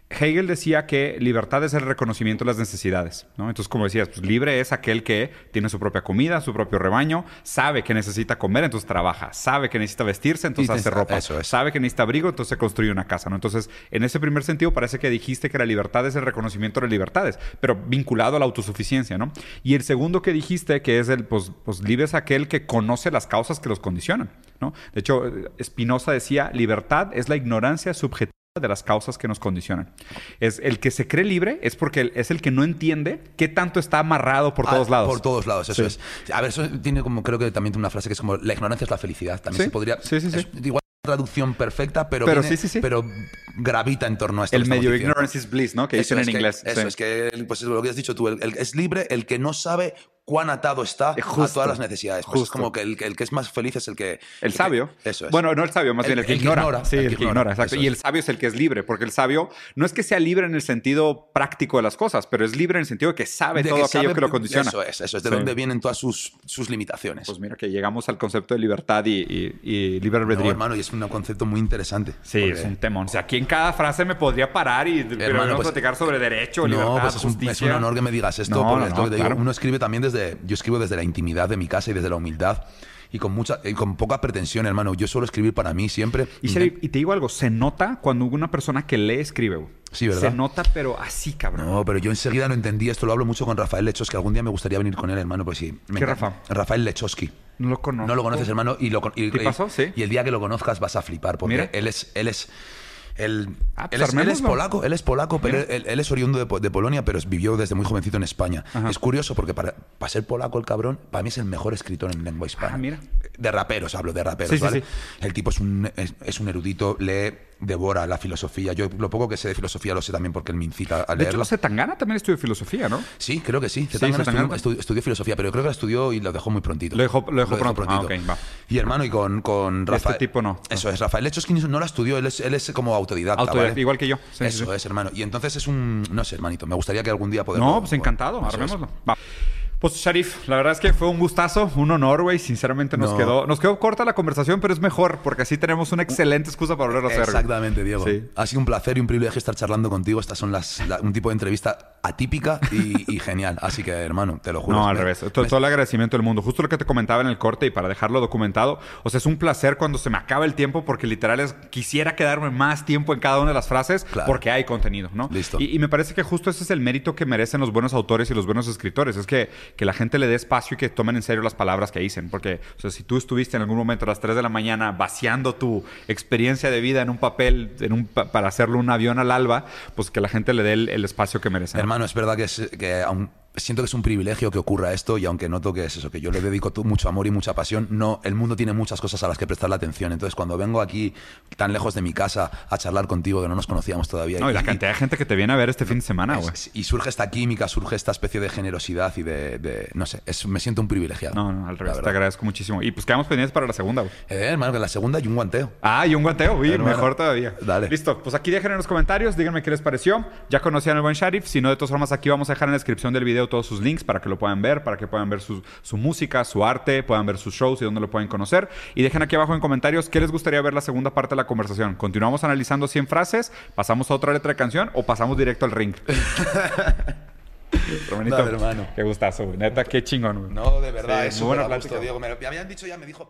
A: Hegel decía que libertad es el reconocimiento de las necesidades, ¿no? Entonces, como decías, pues libre es aquel que tiene su propia comida, su propio rebaño, sabe que necesita comer, entonces trabaja, sabe que necesita vestirse, entonces hace ropa,
B: eso es.
A: sabe que necesita abrigo, entonces construye una casa, ¿no? Entonces, en ese primer sentido parece que dijiste que la libertad es el reconocimiento de las libertades, pero vinculado a la autosuficiencia, ¿no? Y el segundo que dijiste que es el, pues, pues libre es aquel que conoce las causas que los condicionan, ¿no? De hecho, Spinoza decía, libertad es la ignorancia subjetiva de las causas que nos condicionan. Es el que se cree libre es porque es el que no entiende qué tanto está amarrado por
B: Ah,
A: todos lados.
B: Por todos lados, eso
A: Sí.
B: es. A ver, eso tiene como, creo que también tiene una frase que es como, la ignorancia es la felicidad. También
A: Sí,
B: se podría...
A: sí, sí, sí.
B: es igual traducción perfecta, pero,
A: Pero
B: viene-
A: sí, sí, sí.
B: pero gravita en torno a esto.
A: el medio ignorance is bliss, ¿no? Que
B: Eso
A: dicen en
B: que-
A: inglés.
B: Eso es que, pues es lo que has dicho tú, el, el- es libre el que no sabe cuán atado está
A: Eh,
B: a
A: justo,
B: todas las necesidades. Pues es
A: justo.
B: como que el, que el que es más feliz es el que...
A: El
B: que-
A: sabio.
B: eso es.
A: Bueno, no el sabio, más
B: El-
A: bien el que
B: el que
A: ignora.
B: ignora,
A: Sí,
B: el que
A: que
B: ignora,
A: ignora, exacto.
B: eso
A: Y
B: es.
A: el sabio es el que es libre, porque el sabio no es que sea libre en el sentido práctico de las cosas, pero es libre en el sentido de que sabe
B: de
A: todo
B: que
A: aquello
B: sabe-
A: que lo condiciona.
B: Eso es, eso es de
A: Sí.
B: dónde vienen todas sus, sus limitaciones.
A: Pues mira que llegamos al concepto de libertad y, y- y libre
B: No,
A: albedrío.
B: hermano, y es un concepto muy interesante.
A: Sí,
B: porque-
A: es un temón. O sea, aquí en cada frase me podría parar y pero no
B: pues-
A: platicar sobre derecho, libertad,
B: No, pues es un, es un honor que me digas esto,
A: No,
B: porque
A: no,
B: es
A: no,
B: que te digo,
A: claro.
B: uno escribe también desde, yo escribo desde la intimidad de mi casa y desde la humildad y con mucha, y con poca pretensión, hermano. Yo suelo escribir para mí siempre.
A: Y, y te digo algo, se nota cuando una persona que lee escribe.
B: Sí, ¿verdad?
A: Se nota, pero así, cabrón.
B: No, pero yo enseguida no entendí esto. Lo hablo mucho con Rafael Lechos, que algún día me gustaría venir con él, hermano. Pues sí. me
A: ¿Qué. Rafa?
B: Rafael Lechowski.
A: No lo conozco.
B: No lo conoces, hermano. Y, lo, y,
A: ¿Qué pasó? Sí.
B: y el día que lo conozcas vas a flipar, porque
A: Mira.
B: él es. Él es él,
A: Ah, pues
B: él, es, él es
A: armémoslo.
B: polaco, él es polaco, pero él, él es oriundo de, Po- de Polonia, pero vivió desde muy jovencito en España.
A: Ajá.
B: Es curioso porque para, para ser polaco el cabrón, para mí es el mejor escritor en lengua hispana.
A: Ah, mira.
B: De raperos hablo, de raperos,
A: Sí, sí,
B: ¿vale?
A: sí.
B: El tipo es un, es, es un erudito, lee, devora la filosofía. Yo lo poco que sé de filosofía lo sé también porque él me incita a
A: De hecho. Zetangana también estudió filosofía, ¿no?
B: Sí, creo que sí. Zetangana
A: Zetangana.
B: estudió, estu- estudió filosofía, pero creo que la estudió y lo dejó muy prontito.
A: Lo dejó- lo dejó pronto. Ah, va.
B: Y hermano, y con, con
A: Este
B: Rafael.
A: tipo no.
B: Eso es, Rafael Lechowski no la estudió, él es, él es como autodidacta.
A: Autodidacta,
B: ¿vale?
A: igual que yo. Sí,
B: Eso
A: sí, sí.
B: es, hermano. Y entonces es un. No sé, hermanito. Me gustaría que algún día podamos.
A: No, pues encantado, armémoslo. Va. Pues Sharif, la verdad es que fue un gustazo, un honor, güey. Sinceramente nos
B: No.
A: quedó, nos quedó corta la conversación, pero es mejor porque así tenemos una excelente excusa para volverlo a hacer.
B: Exactamente, Diego.
A: Sí.
B: Ha sido un placer y un privilegio estar charlando contigo. Estas son las, la- un tipo de entrevista atípica y, y genial. Así que, hermano, te lo juro.
A: No, al
B: Me-
A: revés. Todo, todo el agradecimiento del mundo. Justo lo que te comentaba en el corte y para dejarlo documentado. O sea, es un placer cuando se me acaba el tiempo porque literal es quisiera quedarme más tiempo en cada una de las frases
B: Claro.
A: porque hay contenido, ¿no?
B: Listo.
A: Y, y me parece que justo ese es el mérito que merecen los buenos autores y los buenos escritores. Es que, que la gente le dé espacio y que tomen en serio las palabras que dicen. Porque, o sea, si tú estuviste en algún momento a las 3 de la mañana vaciando tu experiencia de vida en un papel para hacerlo un avión al alba, pues que la gente le dé el, espacio que merece. ¿no?
B: Hermano, es verdad que, siento que es un privilegio que ocurra esto y aunque noto que es eso, que yo le dedico mucho amor y mucha pasión, no, el mundo tiene muchas cosas a las que prestarle atención. Entonces, cuando vengo aquí tan lejos de mi casa a charlar contigo, que no nos conocíamos todavía,
A: No, y la cantidad de gente que te viene a ver este fin de semana, güey.
B: y surge esta química, surge esta especie de generosidad y de, de- no sé, es- me siento un privilegiado.
A: No, no, al revés. Te agradezco muchísimo. Y pues quedamos pendientes para la segunda, güey.
B: Eh, hermano, que la segunda y un guanteo.
A: Ah, y un guanteo, uy,
B: Hermano.
A: mejor todavía.
B: Dale.
A: Listo, pues aquí dejen en los comentarios, díganme qué les pareció. Ya conocían al buen Sharif, si no, de todas formas, aquí vamos a dejar en la descripción del video todos sus links para que lo puedan ver, para que puedan ver su, su música, su arte, puedan ver sus shows y dónde lo pueden conocer. Y dejen aquí abajo en comentarios qué les gustaría ver la segunda parte de la conversación. ¿Continuamos analizando 100 frases? ¿Pasamos a otra letra de canción o pasamos directo al ring? Hermanito,
B: Dale, hermano.
A: Qué gustazo, güey. Neta, qué chingón, güey.
B: No, de verdad,
A: Sí,
B: es
A: muy
B: a gusto. Diego. Me, habían dicho ya, me dijo...